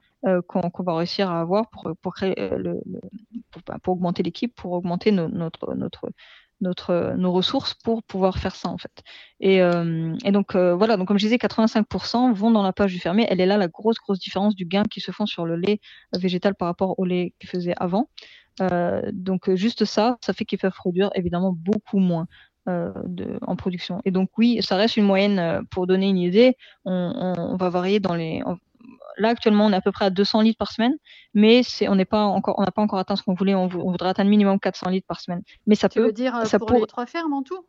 Speaker 3: qu'on va réussir à avoir pour, pour créer le, pour, pour, augmenter l'équipe, pour augmenter notre, notre, notre, nos ressources pour pouvoir faire ça en fait. Et, euh, et donc euh, voilà, donc comme je disais, 85% vont dans la page du fermier. Elle est là la grosse grosse différence du gain qui se font sur le lait végétal par rapport au lait qu'ils faisaient avant. Euh, donc juste ça, ça fait qu'ils peuvent produire évidemment beaucoup moins. Euh, en production. Et donc oui, ça reste une moyenne euh, pour donner une idée. On, va varier dans les, là actuellement on est à peu près à 200 litres par semaine, mais c'est on n'est pas encore on n'a pas encore atteint ce qu'on voulait. On, voudrait atteindre minimum 400 litres par semaine. Mais ça
Speaker 2: tu
Speaker 3: peut.
Speaker 2: Veux dire
Speaker 3: ça
Speaker 2: pour, les trois fermes en tout?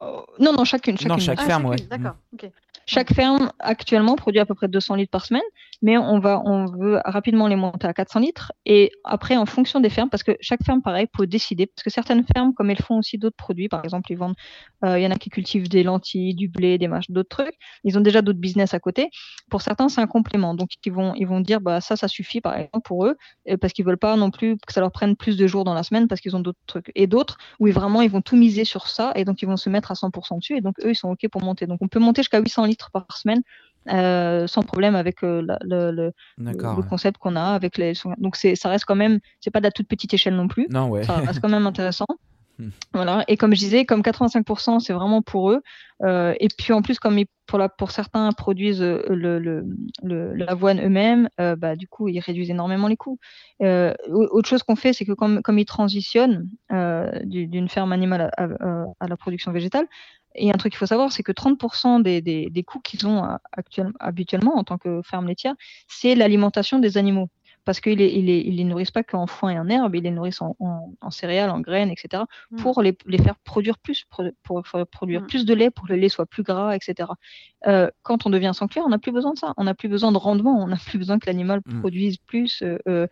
Speaker 3: Oh, Non non chacune. chacune.
Speaker 1: Non chaque ferme ouais.
Speaker 2: D'accord. ok.
Speaker 3: Chaque ferme actuellement produit à peu près 200 litres par semaine, mais on va, on veut rapidement les monter à 400 litres. Et après, en fonction des fermes, parce que chaque ferme, pareil, peut décider, parce que certaines fermes, comme elles font aussi d'autres produits, par exemple, ils vendent, euh, il y en a qui cultivent des lentilles, du blé, des mâches, d'autres trucs. Ils ont déjà d'autres business à côté. Pour certains, c'est un complément. Donc, ils vont, ils vont dire, bah ça, ça suffit, par exemple, pour eux, parce qu'ils veulent pas non plus que ça leur prenne plus de jours dans la semaine, parce qu'ils ont d'autres trucs. Et d'autres, où vraiment, ils vont tout miser sur ça, et donc ils vont se mettre à 100% dessus, et donc eux, ils sont ok pour monter. Donc, on peut monter jusqu'à 800 litres par semaine euh, sans problème avec euh, le, le, le, concept qu'on a avec les donc ça reste quand même c'est pas de la toute petite échelle non plus.
Speaker 1: Non ouais.
Speaker 3: Ça reste quand même intéressant. Hmm. voilà. Et comme je disais comme 85% c'est vraiment pour eux. Euh, et puis en plus comme ils, pour la pour certains produisent l'avoine eux-mêmes bah du coup ils réduisent énormément les coûts. Autre chose qu'on fait c'est que comme comme ils transitionnent d'une ferme animale à, à, à, la production végétale et un truc qu'il faut savoir, c'est que 30% des, des, des coûts qu'ils ont euh, actuellement, habituellement en tant que ferme laitière, c'est l'alimentation des animaux parce qu'ils il il les nourrissent pas qu'en foin et en herbe, ils les nourrissent en, en, en céréales, en graines, etc., mm. pour les, les, faire produire plus, pour, pour produire mm. plus de lait, pour que le lait soit plus gras, etc. Euh, quand on devient sans clair, on n'a plus besoin de ça. On n'a plus besoin de rendement, on n'a plus besoin que l'animal mm. produise plus, euh,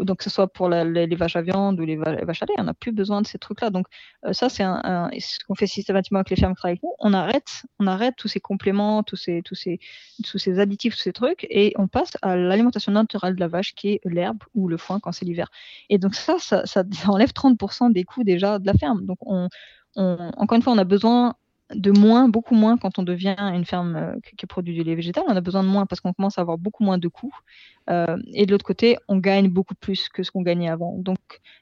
Speaker 3: donc que ce soit pour les, vaches à viande ou les, vaches à lait, on n'a plus besoin de ces trucs-là. Donc euh, ça, c'est un, ce qu'on fait systématiquement avec les fermes qui travaillent avec. On arrête, on arrête tous ces compléments, tous ces, tous ces, tous ces additifs, tous ces trucs, et on passe à l'alimentation naturelle de la vache qui est l'herbe ou le foin quand c'est l'hiver. Et donc ça, ça, enlève 30% des coûts déjà de la ferme. Donc on, on, encore une fois, on a besoin de moins, beaucoup moins quand on devient une ferme euh, qui produit du lait végétal. On a besoin de moins parce qu'on commence à avoir beaucoup moins de coûts. Euh, et de l'autre côté, on gagne beaucoup plus que ce qu'on gagnait avant. Donc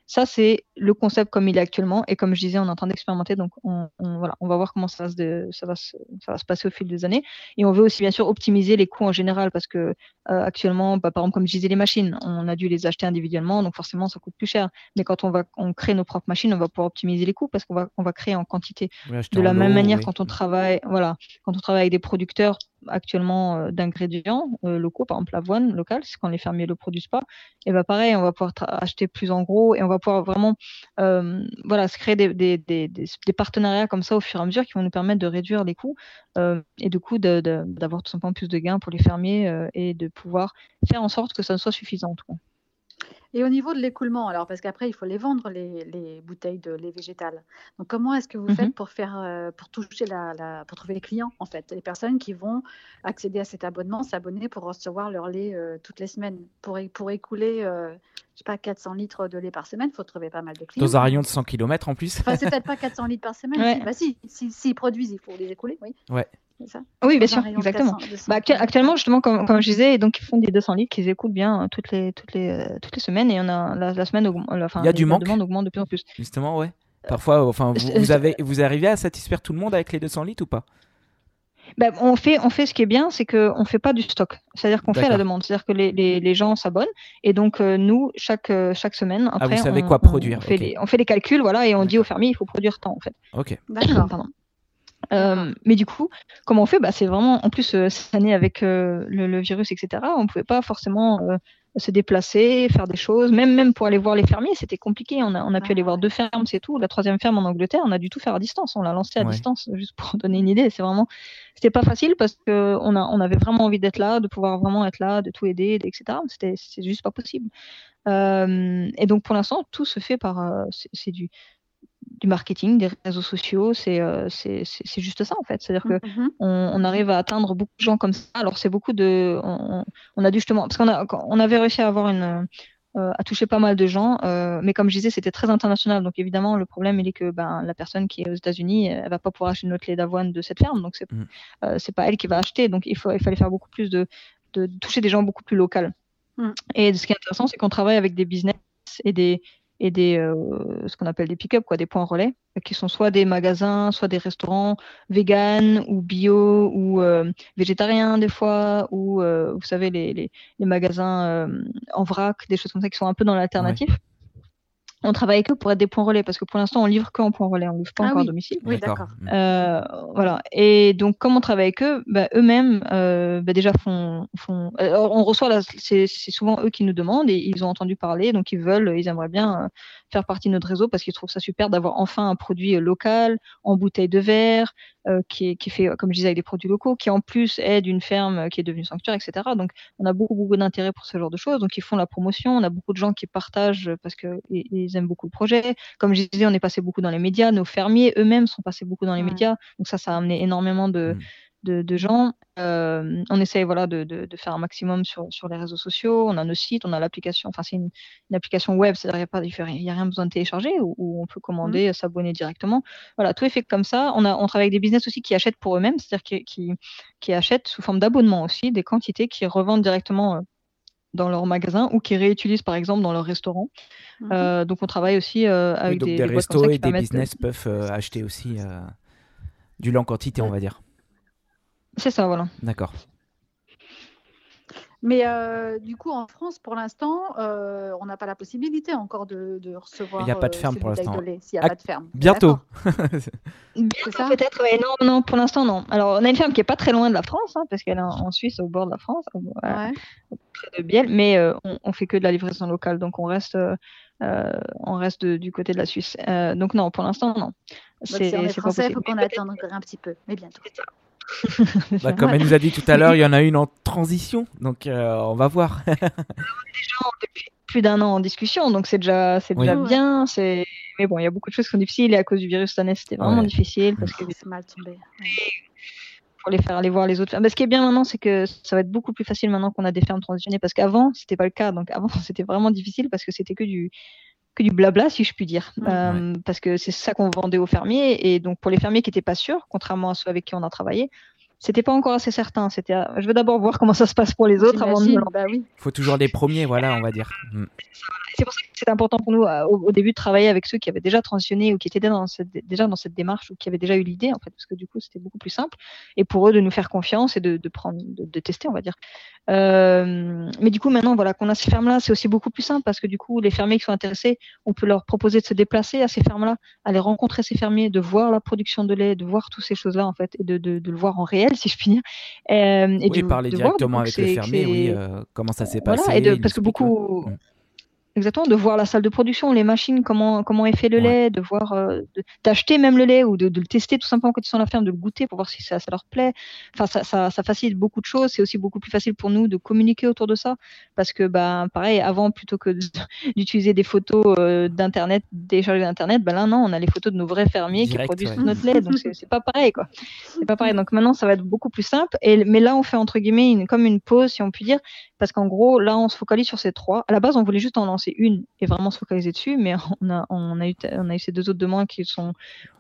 Speaker 3: ça, c'est le concept comme il est actuellement. Et comme je disais, on est en train d'expérimenter. Donc on, on, voilà, on va voir comment ça, se, ça, va se, ça va se passer au fil des années. Et on veut aussi bien sûr optimiser les coûts en général parce que euh, actuellement, bah, par exemple, comme je disais, les machines, on a dû les acheter individuellement. Donc forcément, ça coûte plus cher. Mais quand on va on crée nos propres machines, on va pouvoir optimiser les coûts parce qu'on va, on va créer en quantité. de la même manière, quand on travaille, voilà, quand on travaille avec des producteurs actuellement euh, d'ingrédients euh, locaux, par exemple l'avoine locale, c'est quand les fermiers le produisent pas, et ben pareil, on va pouvoir acheter plus en gros et on va pouvoir vraiment euh, voilà se créer des, partenariats comme ça au fur et à mesure qui vont nous permettre de réduire les coûts et du coup d'avoir tout simplement plus de gains pour les fermiers et de pouvoir faire en sorte que ça soit suffisant.
Speaker 2: Et au niveau de l'écoulement, alors, parce qu'après, il faut les vendre, les, les bouteilles de lait végétal. Donc, comment est-ce que vous
Speaker 3: Mhm.
Speaker 2: faites pour faire, euh, pour toucher la, la- pour trouver les clients, en fait, les personnes qui vont accéder à cet abonnement, s'abonner pour recevoir leur lait euh, toutes les semaines. Pour, pour écouler, euh, je sais pas, 400 litres de lait par semaine, il faut trouver pas mal de clients.
Speaker 1: Dans un rayon de 100 km en plus.
Speaker 2: Enfin, c'est peut-être pas 400 litres par semaine.
Speaker 3: Ouais.
Speaker 2: Bah si, si, s'ils produisent, il faut les écouler, oui.
Speaker 1: Ouais.
Speaker 2: Ça?
Speaker 3: Oui, bien sûr, exactement.
Speaker 2: 400, 200
Speaker 3: Bah, actu- actuellement, justement, comme, comme je disais, donc ils font des 200 litres qu'ils écoutent bien euh, toutes les, toutes les, euh, toutes les semaines et on a la, la semaine augmente, enfin,
Speaker 1: Il y a du
Speaker 3: la
Speaker 1: manque
Speaker 3: demande augmente de plus en plus.
Speaker 1: Justement, ouais. Parfois, enfin, vous,
Speaker 3: Euh,
Speaker 1: vous avez, vous arrivez à satisfaire tout le monde avec les 200 litres ou pas?
Speaker 3: Bah, on fait, on fait ce qui est bien, c'est qu'on fait pas du stock. C'est-à-dire qu'on fait la demande. C'est-à-dire que les, les, les gens s'abonnent et donc euh, nous, chaque, euh, chaque semaine, après,
Speaker 1: Ah, vous savez
Speaker 3: on,
Speaker 1: quoi
Speaker 3: on
Speaker 1: produire,
Speaker 3: fait les, on fait les calculs, voilà, et on dit
Speaker 1: D'accord.
Speaker 3: aux fermiers, il faut produire tant en fait.
Speaker 1: Ok.
Speaker 2: D'accord.
Speaker 3: Pardon. Euh, mais du coup, comment on fait? Bah, C'est vraiment, en plus, euh, cette année avec euh, le, le virus, etc., on pouvait pas forcément euh, se déplacer, faire des choses. Même, même pour aller voir les fermiers, c'était compliqué. On a, on a pu
Speaker 2: Ah,
Speaker 3: aller voir
Speaker 2: ouais.
Speaker 3: deux fermes, c'est tout. La troisième ferme en Angleterre, on a dû tout faire à distance. On l'a lancé à
Speaker 1: Ouais.
Speaker 3: distance, juste pour donner une idée. C'est vraiment, c'était pas facile parce que on, a, on avait vraiment envie d'être là, de pouvoir vraiment être là, de tout aider, etc. C'était, juste pas possible. Euh, et donc pour l'instant, tout se fait par, euh, c'est du du marketing, des réseaux sociaux, c'est euh, c'est juste ça en fait. C'est-à-dire que
Speaker 2: Mhm.
Speaker 3: on, on arrive à atteindre beaucoup de gens comme ça. Alors c'est beaucoup de, on, on a dû justement parce qu'on a on avait réussi à avoir une euh, à toucher pas mal de gens, euh, mais comme je disais c'était très international. Donc évidemment le problème il est que ben la personne qui est aux États-Unis elle va pas pouvoir acheter notre lait d'avoine de cette ferme, donc c'est
Speaker 1: Mm.
Speaker 3: euh, c'est pas elle qui va acheter. Donc il faut il fallait faire beaucoup plus de de, de toucher des gens beaucoup plus locaux.
Speaker 2: Mm.
Speaker 3: Et ce qui est intéressant c'est qu'on travaille avec des business et des et des euh, ce qu'on appelle des pick-up quoi, des points relais qui sont soit des magasins, soit des restaurants vegan ou bio ou euh, végétariens des fois ou euh, vous savez les, les, les magasins euh, en vrac, des choses comme ça qui sont un peu dans l'alternatif. On travaille avec eux pour être des points relais parce que pour l'instant on livre que en points relais, on livre pas
Speaker 2: Ah
Speaker 3: encore
Speaker 2: oui.
Speaker 3: à domicile.
Speaker 2: Oui, d'accord.
Speaker 1: Mm.
Speaker 3: Euh, voilà. Et donc, comme on travaille avec eux, bah, eux-mêmes, euh, bah, déjà font, font. euh, on reçoit, la- c'est c'est souvent eux qui nous demandent et ils ont entendu parler, donc ils veulent, ils aimeraient bien euh, faire partie de notre réseau parce qu'ils trouvent ça super d'avoir enfin un produit euh, local en bouteille de verre euh, qui, est, qui est fait, comme je disais, avec des produits locaux, qui en plus est d'une ferme qui est devenue sanctuaire, etc. Donc, on a beaucoup, beaucoup d'intérêt pour ce genre de choses. Donc, ils font la promotion. On a beaucoup de gens qui partagent parce ils aiment beaucoup le projet. Comme je disais, on est passé beaucoup dans les médias. Nos fermiers eux-mêmes sont passés beaucoup dans les
Speaker 2: Ouais.
Speaker 3: médias. Donc, ça, ça a amené énormément de,
Speaker 1: Mm.
Speaker 3: de, de gens. Euh, on essaye voilà, de, faire un maximum sur, sur les réseaux sociaux. On a nos sites, on a l'application. Enfin, c'est une, une application web, c'est-à-dire qu'il n'y a, rien besoin de télécharger où on peut commander,
Speaker 2: Mmh.
Speaker 3: s'abonner directement. Voilà, tout est fait comme ça. On, a, on travaille avec des business aussi qui achètent pour eux-mêmes, c'est-à-dire qui, qui, qui achètent sous forme d'abonnement aussi des quantités qui revendent directement euh, dans leur magasin ou qui réutilisent par exemple dans leur restaurant.
Speaker 2: Mhm.
Speaker 3: Euh, donc on travaille aussi euh,
Speaker 1: Oui,
Speaker 3: avec
Speaker 1: donc
Speaker 3: des,
Speaker 1: des,
Speaker 3: des
Speaker 1: restos et des
Speaker 3: permettent
Speaker 1: business peuvent euh, acheter aussi euh, du lait en quantité, on va dire.
Speaker 3: C'est ça, voilà.
Speaker 1: D'accord.
Speaker 2: Mais euh, du coup, en France, pour l'instant, euh, on n'a pas la possibilité encore de, de recevoir.
Speaker 1: Il y a pas de
Speaker 2: euh,
Speaker 1: ferme pour l'instant.
Speaker 2: S'il n'y a pas de ferme.
Speaker 1: Bientôt.
Speaker 3: Bientôt
Speaker 2: ça
Speaker 3: peut-être, ouais. Non, non, pour l'instant, non. Alors, on a une ferme qui est pas très loin de la France, hein, parce qu'elle est en Suisse, au bord de la France,
Speaker 2: Ouais.
Speaker 3: près de Biel, mais euh, on, on fait que de la livraison locale, donc on reste, euh, on reste de- du côté de la Suisse. Euh, donc non, pour l'instant, non.
Speaker 2: Si on est
Speaker 3: c'est pas
Speaker 2: français, il faut qu'on attende un petit peu, mais bientôt.
Speaker 1: Bah, comme elle nous a dit tout à l'heure, il y en a une en transition, donc euh, on va voir.
Speaker 3: depuis plus d'un an en discussion, donc c'est déjà, c'est déjà bien. C'est, mais bon, il y a beaucoup de choses qui sont difficiles et à cause du virus cette année, c'était vraiment
Speaker 1: Ouais.
Speaker 3: difficile parce que
Speaker 2: c'est mal tombé.
Speaker 3: pour les faire aller voir les autres fermes. Mais ce qui est bien maintenant, c'est que ça va être beaucoup plus facile maintenant qu'on a des fermes transitionnées parce qu'avant, c'était pas le cas. Donc avant, c'était vraiment difficile parce que c'était que du que du blabla, si je puis dire. Euh, parce que c'est ça qu'on vendait aux fermiers. Et donc pour les fermiers qui étaient pas sûrs, contrairement à ceux avec qui on a travaillé, c'était pas encore assez certain. C'était, euh, je veux d'abord voir comment ça se passe pour les autres avant de me
Speaker 2: bah oui.
Speaker 1: Il faut toujours les premiers, voilà, on va dire. Mm.
Speaker 3: C'est pour ça que c'est important pour nous euh, au, au début de travailler avec ceux qui avaient déjà transitionné ou qui étaient déjà dans cette, déjà dans cette démarche ou qui avaient déjà eu l'idée en fait, parce que du coup c'était beaucoup plus simple. Et pour eux de nous faire confiance et de, de prendre, de, de tester, on va dire. Euh, mais du coup maintenant voilà qu'on a ces fermes là, c'est aussi beaucoup plus simple parce que du coup les fermiers qui sont intéressés, on peut leur proposer de se déplacer à ces fermes là, aller rencontrer ces fermiers, de voir la production de lait, de voir toutes ces choses là en fait et de, de, de le voir en réel si je puis dire. Euh, et
Speaker 1: oui,
Speaker 3: de,
Speaker 1: parler
Speaker 3: de
Speaker 1: directement avec le fermier, oui, euh, comment ça s'est
Speaker 3: voilà,
Speaker 1: passé.
Speaker 3: et de, parce que beaucoup. Exactement, de voir la salle de production, les machines, comment comment est fait le lait, de voir, euh, d'acheter même le lait ou de, de, le tester tout simplement quand ils sont à la ferme, de le goûter pour voir si ça, ça leur plaît. Enfin, ça, ça, ça facilite beaucoup de choses. C'est aussi beaucoup plus facile pour nous de communiquer autour de ça parce que, bah, pareil, avant plutôt que d'utiliser des photos euh, d'internet, téléchargées d'internet, ben là non, on a les photos de nos vrais fermiers qui produisent notre lait, donc c'est pas pareil quoi. C'est pas pareil. Donc maintenant, ça va être beaucoup plus simple. Et mais là, on fait entre guillemets une, comme une pause, si on peut dire, parce qu'en gros, là, on se focalise sur ces trois. À la base, on voulait juste en lancer c'est une et vraiment se focaliser dessus. Mais on a, on a, eu, on a eu ces deux autres demandes qui sont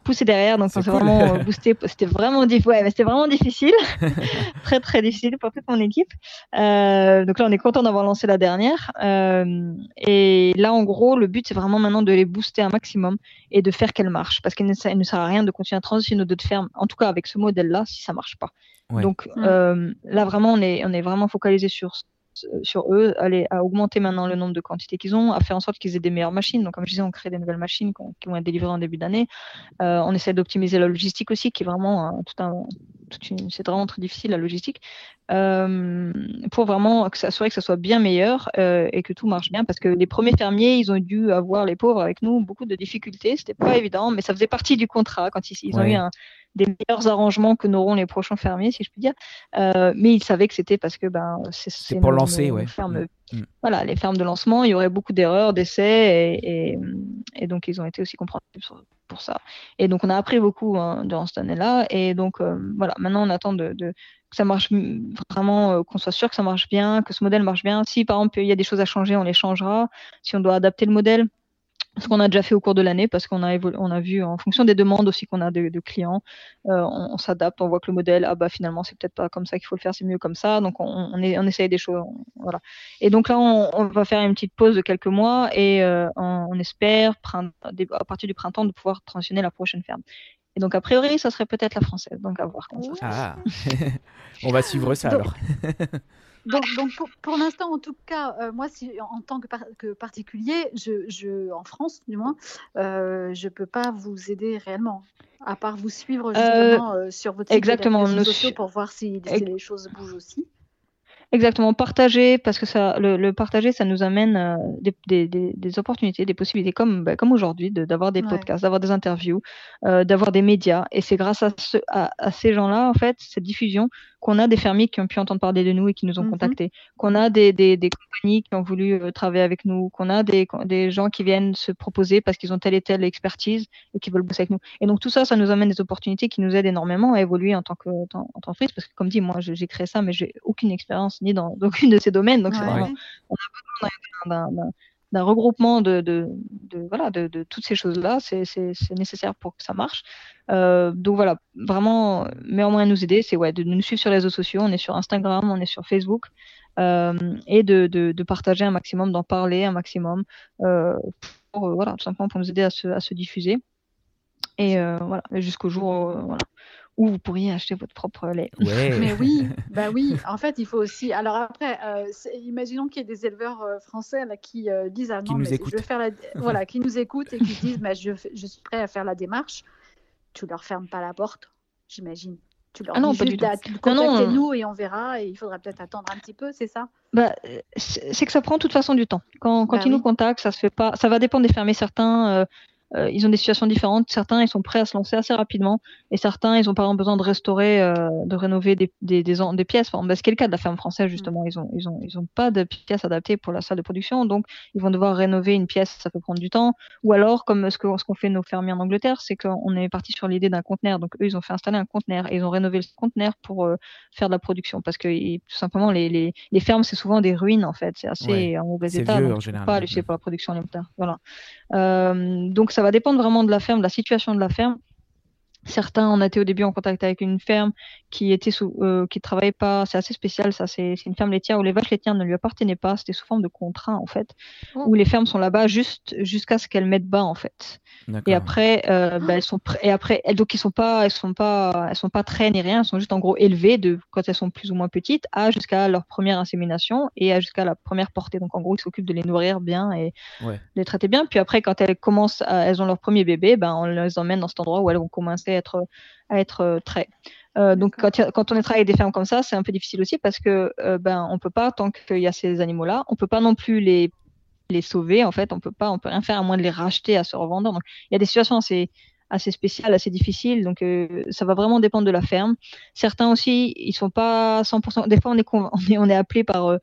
Speaker 3: poussées derrière. Donc, on s'est vraiment euh, boosté. C'était vraiment, ouais, c'était vraiment difficile. très, très difficile pour toute mon équipe. Euh, donc là, on est content d'avoir lancé la dernière. Euh, et là, en gros, le but, c'est vraiment maintenant de les booster un maximum et de faire qu'elles marchent. Parce qu'il ne, ne, sert à rien de continuer à transitionner nos deux fermes, en tout cas avec ce modèle-là, si ça marche pas. Donc mm. là, vraiment, on est, on est vraiment focalisé sur sur eux, à augmenter maintenant le nombre de quantités qu'ils ont, à faire en sorte qu'ils aient des meilleures machines. Donc, comme je disais, on crée des nouvelles machines qui vont être délivrées en début d'année. Euh, on essaie d'optimiser la logistique aussi, qui est vraiment tout un, c'est vraiment très difficile la logistique, euh, pour vraiment s'assurer que ça soit bien meilleur euh, et que tout marche bien. Parce que les premiers fermiers, ils ont dû avoir les pauvres avec nous beaucoup de difficultés. C'était pas évident, mais ça faisait partie du contrat quand ils, ils ont eu un, des meilleurs arrangements que n'auront les prochains fermiers, si je puis dire. Euh, mais ils savaient que c'était parce que ben
Speaker 1: c'est pour lancer, ouais.
Speaker 3: Mm. Mm. Voilà, les fermes de lancement, il y aurait beaucoup d'erreurs, d'essais, et, et, donc ils ont été aussi compréhensifs pour ça. Et donc on a appris beaucoup hein, durant cette année-là, et donc euh, voilà, maintenant on attend de, de que ça marche vraiment, euh, qu'on soit sûr que ça marche bien, que ce modèle marche bien. Si par exemple il y a des choses à changer, on les changera. Si on doit adapter le modèle, ce qu'on a déjà fait au cours de l'année parce qu'on a, on a vu en fonction des demandes aussi qu'on a de, de clients, euh, on, s'adapte, on voit que le modèle, ah bah finalement c'est peut-être pas comme ça qu'il faut le faire, c'est mieux comme ça, donc on, on, est, on essaye des choses, voilà. Et donc là on, va faire une petite pause de quelques mois et euh, on, espère à partir du printemps de pouvoir transitionner la prochaine ferme. Et donc a priori ça serait peut-être la française, donc à voir. Ça.
Speaker 1: Ah. on va suivre ça alors.
Speaker 2: Donc, donc pour, l'instant, en tout cas, euh, moi, si, en tant que, que particulier, je, je, en France du moins, euh, je ne peux pas vous aider réellement, à part vous suivre euh, justement sur votre site réseaux sociaux pour voir si, si les choses bougent aussi.
Speaker 3: Exactement, partager, parce que ça, le, le partager, ça nous amène euh, des, des, des, des, opportunités, des possibilités, comme, bah, comme aujourd'hui, d'avoir des podcasts, d'avoir des interviews, euh, d'avoir des médias. Et c'est grâce à, ce, à, à ces gens-là, en fait, cette diffusion, qu'on a des fermiers qui ont pu entendre parler de nous et qui nous ont mmh contactés, qu'on a des, des, des, compagnies qui ont voulu euh, travailler avec nous, qu'on a des, des gens qui viennent se proposer parce qu'ils ont telle et telle expertise et qui veulent bosser avec nous. Et donc tout ça, ça nous amène des opportunités qui nous aident énormément à évoluer en tant que en, entreprise, parce que comme dit, moi j'ai créé ça, mais j'ai aucune expérience ni dans aucune de ces domaines, donc c'est vraiment, on a besoin d'un regroupement de, de, voilà, de, de toutes ces choses-là. C'est nécessaire pour que ça marche. Euh, donc voilà, vraiment, meilleur moyen de nous aider, c'est ouais, de nous suivre sur les réseaux sociaux. On est sur Instagram, on est sur Facebook. Euh, et de, de, partager un maximum, d'en parler un maximum, euh, pour, voilà, tout simplement pour nous aider à se, à se diffuser. Et voilà, jusqu'au jour voilà, où vous pourriez acheter votre propre lait.
Speaker 2: Mais oui, bah oui. En fait, il faut aussi. Alors après, euh, imaginons qu'il y ait des éleveurs euh, français là, qui euh, disent ah non, mais je vais faire la... voilà, qui nous écoutent et qui disent mais je, je, suis prêt à faire la démarche. Tu leur fermes pas la porte, j'imagine. Tu leur ah non, dis pas juste, du tout. contactez-nous et on verra. Et il faudra peut-être attendre un petit peu, c'est ça?
Speaker 3: Bah, c'est que ça prend de toute façon du temps. Quand, quand bah ils nous contactent, ça se fait pas. Ça va dépendre des fermiers. Certains euh, ils ont des situations différentes. Certains, ils sont prêts à se lancer assez rapidement, et certains, ils ont par exemple besoin de restaurer, euh, de rénover des, des, des, des pièces. Enfin, bah, ce qui est le cas de la ferme française justement. Ils ont, ils ont, ils ont pas de pièces adaptées pour la salle de production, donc ils vont devoir rénover une pièce. Ça peut prendre du temps. Ou alors, comme ce que ce qu'on fait nos fermiers en Angleterre, c'est qu'on est parti sur l'idée d'un conteneur. Donc eux, ils ont fait installer un conteneur et ils ont rénové le conteneur pour euh, faire de la production, parce que tout simplement les, les, les fermes, c'est souvent des ruines en fait. C'est assez en mauvais état.
Speaker 1: Vieux,
Speaker 3: donc
Speaker 1: en général.
Speaker 3: Pas pour la production alimentaire. Voilà. Donc ça va dépendre vraiment de la ferme, de la situation de la ferme. Certains, on a été au début en contact avec une ferme qui était sous, euh, qui travaillait pas. C'est assez spécial, ça. C'est une ferme laitière où les vaches laitières ne lui appartenaient pas. C'était sous forme de contrat en fait, oh. où les fermes sont là-bas juste jusqu'à ce qu'elles mettent bas en fait. Et après, euh, bah, elles sont et après, elles, donc ils sont pas, elles sont pas, elles sont pas traînées ni rien. Elles sont juste en gros élevées de quand elles sont plus ou moins petites à jusqu'à leur première insémination et à jusqu'à la première portée. Donc en gros, ils s'occupent de les nourrir bien et de les traiter bien. Puis après, quand elles commencent, à, elles ont leur premier bébé, ben on les emmène dans cet endroit où elles vont commencer à être, à être euh, très. Euh, donc quand, quand, on est travaillé avec des fermes comme ça, c'est un peu difficile aussi parce que euh, ben on peut pas tant qu'il y a ces animaux-là, on peut pas non plus les les sauver, en fait, on peut pas, on peut rien faire à moins de les racheter à ce revendeur. Donc, il y a des situations assez, assez spéciales, assez difficiles. Donc, euh, ça va vraiment dépendre de la ferme. Certains aussi, ils sont pas 100%. Des fois, on est, on est, on est appelé par,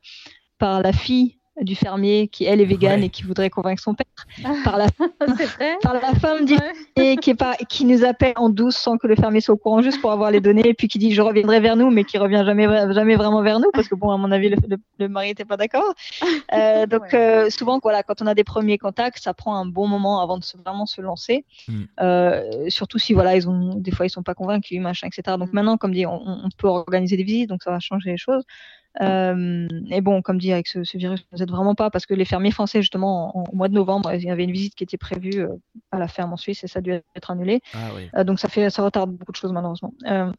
Speaker 3: par la fille du fermier qui elle est végane et qui voudrait convaincre son père. Par la, par la femme du fermier qui est pas qui nous appelle en douce sans que le fermier soit au courant juste pour avoir les données et puis qui dit je reviendrai vers nous mais qui revient jamais jamais vraiment vers nous parce que bon à mon avis le, le, mari n'était pas d'accord. Euh, donc euh, souvent voilà quand on a des premiers contacts ça prend un bon moment avant de se, vraiment se lancer. Mm. euh, surtout si voilà ils ont des fois ils sont pas convaincus machin etc donc mm. maintenant comme dit on, on peut organiser des visites donc ça va changer les choses euh, et bon, comme dit, avec ce, ce virus, ne nous aide vraiment pas parce que les fermiers français, justement, au mois de novembre, il y avait une visite qui était prévue euh, à la ferme en Suisse et ça a dû être annulé. Ah, oui. euh, donc ça fait, ça retarde beaucoup de choses malheureusement. Euh,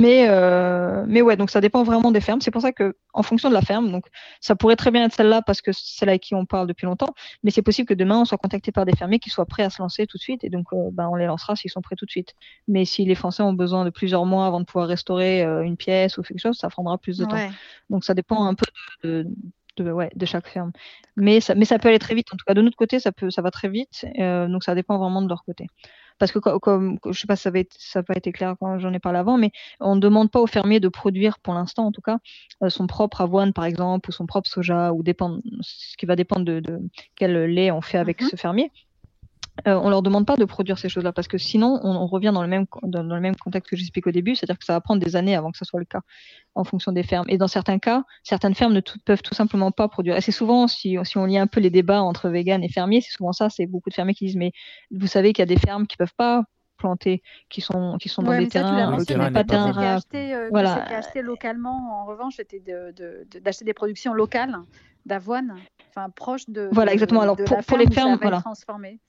Speaker 3: mais, euh, mais ouais, donc ça dépend vraiment des fermes. C'est pour ça que, en fonction de la ferme, donc ça pourrait très bien être celle-là parce que c'est celle avec qui on parle depuis longtemps, mais c'est possible que demain on soit contacté par des fermiers qui soient prêts à se lancer tout de suite et donc euh, ben, on les lancera s'ils sont prêts tout de suite. Mais si les Français ont besoin de plusieurs mois avant de pouvoir restaurer euh, une pièce ou quelque chose, ça prendra plus de temps. Donc ça dépend un peu de, de, ouais, de chaque ferme. Mais ça, mais ça peut aller très vite. En tout cas, de notre côté, ça peut, ça va très vite. Euh, donc ça dépend vraiment de leur côté. Parce que comme, je sais pas si ça, va ça n'a pas été clair quand j'en ai parlé avant, mais on ne demande pas au fermier de produire, pour l'instant en tout cas, euh, son propre avoine par exemple, ou son propre soja, ou dépend, ce qui va dépendre de, de quel lait on fait avec mm-hmm. ce fermier. Euh, on leur demande pas de produire ces choses-là parce que sinon on, on, revient dans le même dans, le même contexte que j'explique au début, c'est-à-dire que ça va prendre des années avant que ça soit le cas en fonction des fermes. Et dans certains cas, certaines fermes ne tout, peuvent tout simplement pas produire. Et c'est souvent si, si on lit un peu les débats entre véganes et fermiers, c'est souvent ça, c'est beaucoup de fermiers qui disent mais vous savez qu'il y a des fermes qui peuvent pas planter, qui sont qui sont dans des terrains
Speaker 2: qui n'ont pas de. Acheté, euh, voilà. acheté localement. En revanche, c'était d'acheter de, des productions locales d'avoine enfin proche de.
Speaker 3: Voilà, exactement. Alors pour, pour les fermes, voilà.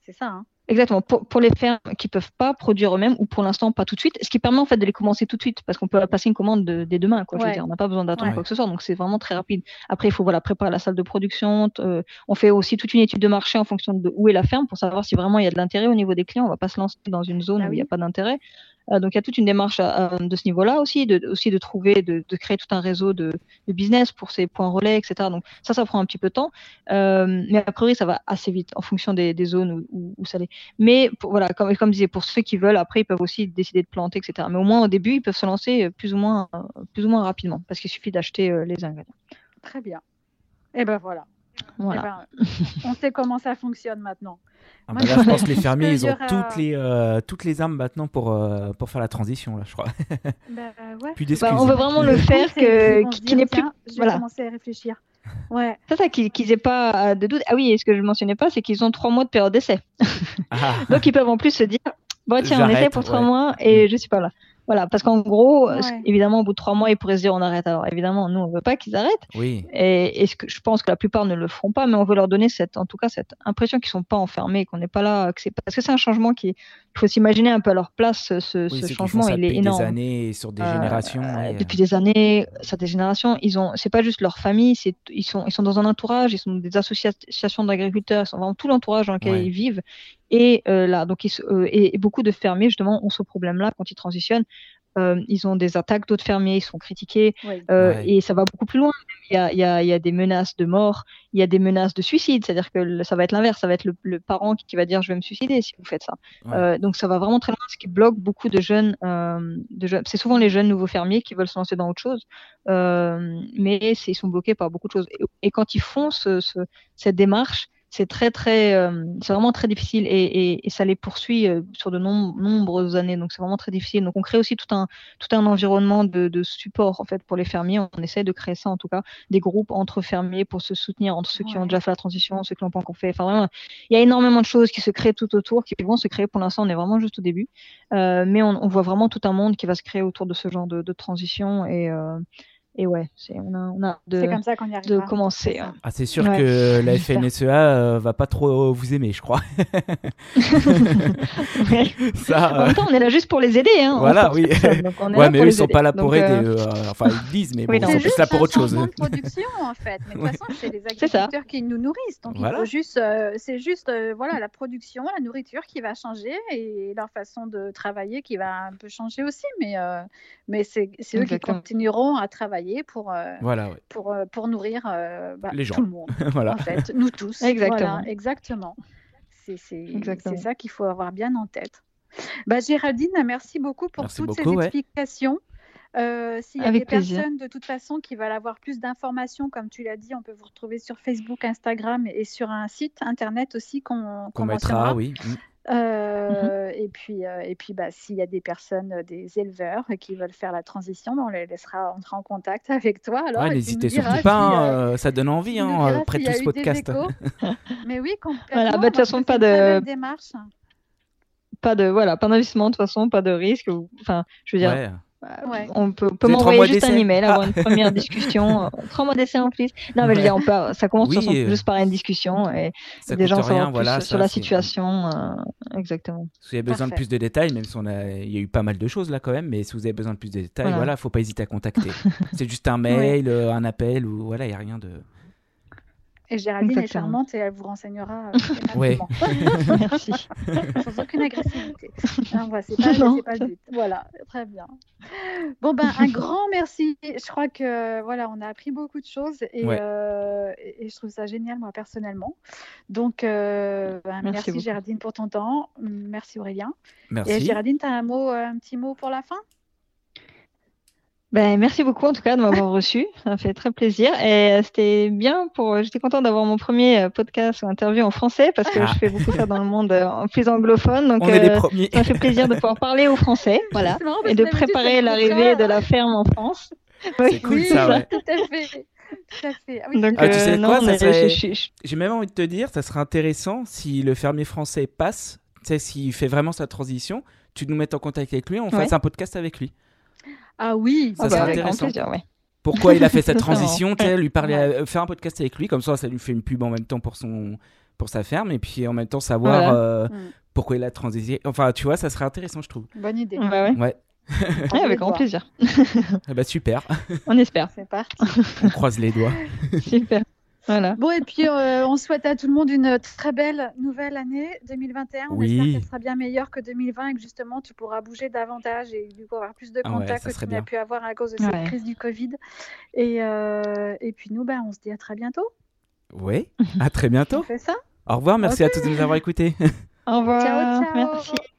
Speaker 2: C'est ça. Hein
Speaker 3: Exactement. Pour, pour, les fermes qui peuvent pas produire eux-mêmes ou pour l'instant pas tout de suite, ce qui permet en fait de les commencer tout de suite parce qu'on peut passer une commande de, dès demain. Quoi, je veux dire, on n'a pas besoin d'attendre quoi que ce soit, donc c'est vraiment très rapide. Après, il faut voilà préparer la salle de production. Euh, on fait aussi toute une étude de marché en fonction de où est la ferme pour savoir si vraiment il y a de l'intérêt au niveau des clients. On va pas se lancer dans une zone ah où il n'y a pas d'intérêt. Euh, donc il y a toute une démarche euh, de ce niveau-là aussi, de, aussi de trouver, de, de, créer tout un réseau de, de, business pour ces points relais, etc. Donc ça, ça prend un petit peu de temps, euh, mais a priori ça va assez vite en fonction des, des zones où, où, ça l'est. Mais voilà, comme, comme je disais, pour ceux qui veulent, après ils peuvent aussi décider de planter, etc. Mais au moins au début, ils peuvent se lancer plus ou moins, plus ou moins rapidement, parce qu'il suffit d'acheter les ingrédients.
Speaker 2: Très bien. Et ben voilà. Voilà. Eh ben, on sait comment ça fonctionne maintenant.
Speaker 1: Ah bah là, je pense que les fermiers, ils ont toutes les, euh, toutes les armes maintenant pour, euh, pour faire la transition, là, je crois.
Speaker 2: Bah, ouais.
Speaker 3: Plus bah, on veut vraiment le faire que, qui n'est plus.
Speaker 2: Je vais voilà. commencer à réfléchir. Ouais.
Speaker 3: C'est ça, qu'ils n'aient pas de doute. Ah oui, et ce que je ne mentionnais pas, c'est qu'ils ont trois mois de période d'essai. Ah. Donc ils peuvent en plus se dire bon, tiens, on essaie pour trois mois et je suis pas là. Voilà, parce qu'en gros, évidemment, au bout de trois mois, ils pourraient se dire on arrête. Alors évidemment, nous, on veut pas qu'ils arrêtent.
Speaker 1: Oui.
Speaker 3: Et, et ce que je pense que la plupart ne le feront pas, mais on veut leur donner cette, en tout cas, cette impression qu'ils sont pas enfermés, qu'on n'est pas là, que c'est parce que c'est un changement qui, il faut s'imaginer un peu à leur place. Ce, ce changement, il est énorme.
Speaker 1: Des années, sur des générations.
Speaker 3: Euh, depuis des années, sur des générations, ils ont, c'est pas juste leur famille, c'est, ils sont, ils sont dans un entourage, ils sont des associations d'agriculteurs, ils sont vraiment tout l'entourage dans lequel ils vivent. Et euh, là, donc, ils, euh, et, beaucoup de fermiers justement ont ce problème-là quand ils transitionnent. Euh, ils ont des attaques d'autres fermiers, ils sont critiqués, euh, et ça va beaucoup plus loin. Il y, a, il, y a, il y, a, des menaces de mort, il y a des menaces de suicide, c'est-à-dire que ça va être l'inverse, ça va être le, le, parent qui va dire je vais me suicider si vous faites ça. Euh, donc ça va vraiment très loin, ce qui bloque beaucoup de jeunes. Euh, de jeunes c'est souvent les jeunes nouveaux fermiers qui veulent se lancer dans autre chose, euh, mais ils sont bloqués par beaucoup de choses. Et, et quand ils font ce, ce, cette démarche, c'est très très euh, c'est vraiment très difficile et, et, et ça les poursuit euh, sur de nombreuses années. Donc c'est vraiment très difficile. Donc on crée aussi tout un tout un environnement de, de, support en fait pour les fermiers. On essaie de créer ça en tout cas des groupes entre fermiers pour se soutenir entre ceux qui ont déjà fait la transition ceux qui l'ont pas encore fait. Enfin vraiment il y a énormément de choses qui se créent tout autour qui vont se créer. Pour l'instant on est vraiment juste au début. Euh, mais on, on, voit vraiment tout un monde qui va se créer autour de ce genre de, de transition et euh, et ouais, c'est on a, on a de,
Speaker 2: comme ça qu'on y de
Speaker 3: commencer. Hein.
Speaker 1: Ah, c'est sûr que la FNSEA euh, va pas trop vous aimer, je crois.
Speaker 3: ça, En même temps, on est là juste pour les aider. Hein,
Speaker 1: voilà, oui. ouais, mais eux, ils sont pas là pour aider. Euh, euh, enfin, ils disent, mais bon, ils sont plus là pour autre chose.
Speaker 2: C'est production, en fait. Mais de toute façon, c'est les agriculteurs qui nous nourrissent. Donc, il faut juste, c'est juste, voilà, la production, la nourriture qui va changer et leur façon de travailler qui va un peu changer aussi. Mais, mais c'est eux qui continueront à travailler travailler pour, euh,
Speaker 1: Voilà, ouais.
Speaker 2: pour, euh, pour nourrir euh, bah,
Speaker 1: Les gens.
Speaker 2: tout le monde,
Speaker 1: voilà.
Speaker 2: en fait, nous tous.
Speaker 3: Exactement.
Speaker 2: Voilà, exactement. C'est c'est-
Speaker 3: Exactement.
Speaker 2: c'est ça qu'il faut avoir bien en tête. Bah, Géraldine, merci beaucoup pour
Speaker 1: Merci
Speaker 2: toutes
Speaker 1: beaucoup,
Speaker 2: ces
Speaker 1: ouais.
Speaker 2: explications. Euh, S'il y a
Speaker 3: Avec
Speaker 2: des
Speaker 3: plaisir.
Speaker 2: personnes de toute façon qui veulent avoir plus d'informations, comme tu l'as dit, on peut vous retrouver sur Facebook, Instagram et sur un site internet aussi qu'on
Speaker 1: Qu'on
Speaker 2: qu'on
Speaker 1: mettra, oui. Mm.
Speaker 2: Euh, Et puis, euh, et puis bah, s'il y a des personnes, euh, des éleveurs qui veulent faire la transition, bah, on les laissera entrer en contact avec toi. Alors,
Speaker 1: Ouais, N'hésitez surtout pas,
Speaker 2: si,
Speaker 1: hein,
Speaker 2: euh,
Speaker 1: ça donne envie hein, après tout ce podcast.
Speaker 2: Mais oui, complètement.
Speaker 3: Voilà, bah, de toute façon, pas de-
Speaker 2: démarche?
Speaker 3: Pas de voilà, pas d'investissement de toute façon, pas de risque. Enfin, je veux dire,
Speaker 1: Ouais.
Speaker 2: Ouais.
Speaker 3: on peut, peut m'envoyer juste un email,
Speaker 1: Ah.
Speaker 3: avoir une première discussion. euh, Trois mois d'essai en plus. Non, mais je dire, on peut, ça commence
Speaker 1: Oui, euh,
Speaker 3: juste par une discussion et
Speaker 1: Ça
Speaker 3: des gens
Speaker 1: rien,
Speaker 3: savoir plus
Speaker 1: voilà.
Speaker 3: sur la situation. euh, exactement.
Speaker 1: Si vous avez besoin de plus de détails, même si on a, il y a eu pas mal de choses là quand même, mais si vous avez besoin de plus de détails,
Speaker 3: Voilà.
Speaker 1: voilà, faut pas hésiter à contacter. c'est juste un mail, un appel ou voilà, il y a rien de.
Speaker 2: Et Géraldine est charmante et elle vous renseignera euh, aimablement.
Speaker 3: Merci.
Speaker 2: sans aucune agressivité. Non, voilà, c'est pas,
Speaker 3: Non.
Speaker 2: c'est pas le but. Voilà, très bien. Bon ben un grand merci. Je crois que voilà, on a appris beaucoup de choses et,
Speaker 1: Ouais.
Speaker 2: euh, et, et je trouve ça génial moi personnellement. Donc euh, ben,
Speaker 3: Merci
Speaker 2: merci. Géraldine pour ton temps. Merci Aurélien. Et
Speaker 1: Merci.
Speaker 2: Géraldine, tu as un mot, un petit mot pour la fin?
Speaker 3: Ben, merci beaucoup en tout cas de m'avoir reçu. Ça m'a fait très plaisir. Et euh, c'était bien pour. J'étais contente d'avoir mon premier euh, podcast ou interview en français parce que
Speaker 1: Ah.
Speaker 3: je fais beaucoup ça dans le monde euh, en plus anglophone. Donc,
Speaker 1: On est les
Speaker 3: euh,
Speaker 1: premiers.
Speaker 3: ça m'a fait plaisir de pouvoir parler au français. Voilà.
Speaker 2: Marrant
Speaker 3: Et de préparer l'arrivée de la ferme en France.
Speaker 1: C'est cool, ça, ouais.
Speaker 2: Tout à fait. Tout à fait. Ah oui,
Speaker 3: Donc,
Speaker 1: Ah, tu sais
Speaker 3: euh,
Speaker 1: quoi,
Speaker 3: non,
Speaker 1: ça serait- J'ai même envie de te dire, ça serait intéressant si le fermier français passe, tu sais, s'il fait vraiment sa transition, tu nous mettes en contact avec lui, on fasse un podcast avec lui.
Speaker 2: Ah oui.
Speaker 1: Ça
Speaker 3: Ah bah,
Speaker 1: serait
Speaker 3: avec grand
Speaker 1: intéressant.
Speaker 3: plaisir, ouais.
Speaker 1: Pourquoi il a fait cette transition, lui parler,
Speaker 2: Ouais.
Speaker 1: euh, faire un podcast avec lui, comme ça, ça lui fait une pub en même temps pour son, pour sa ferme, et puis en même temps savoir
Speaker 3: Voilà.
Speaker 1: euh,
Speaker 2: Mm.
Speaker 1: pourquoi il a transitionné. Enfin, tu vois, ça serait intéressant, je trouve.
Speaker 2: Bonne idée.
Speaker 3: Bah ouais.
Speaker 1: Ouais.
Speaker 3: Ouais, avec grand plaisir.
Speaker 1: Ah bah super,
Speaker 3: On espère.
Speaker 2: C'est parti.
Speaker 1: on croise les doigts.
Speaker 3: Super. Voilà.
Speaker 2: Bon, et puis euh, on souhaite à tout le monde une très belle nouvelle année 2021. On
Speaker 1: Oui.
Speaker 2: espère qu'elle sera bien meilleure que 2020 et que justement tu pourras bouger davantage et du coup avoir plus de
Speaker 1: Ah ouais,
Speaker 2: contacts que tu n'as
Speaker 1: bien.
Speaker 2: pu avoir à cause de cette
Speaker 3: Ouais.
Speaker 2: crise du Covid. Et, euh, et puis nous, ben, on se dit à très bientôt.
Speaker 1: Oui, à très bientôt.
Speaker 2: On fait ça
Speaker 1: Au revoir, merci à tous de nous avoir écoutés.
Speaker 3: Au revoir.
Speaker 2: Ciao, ciao.
Speaker 3: Merci.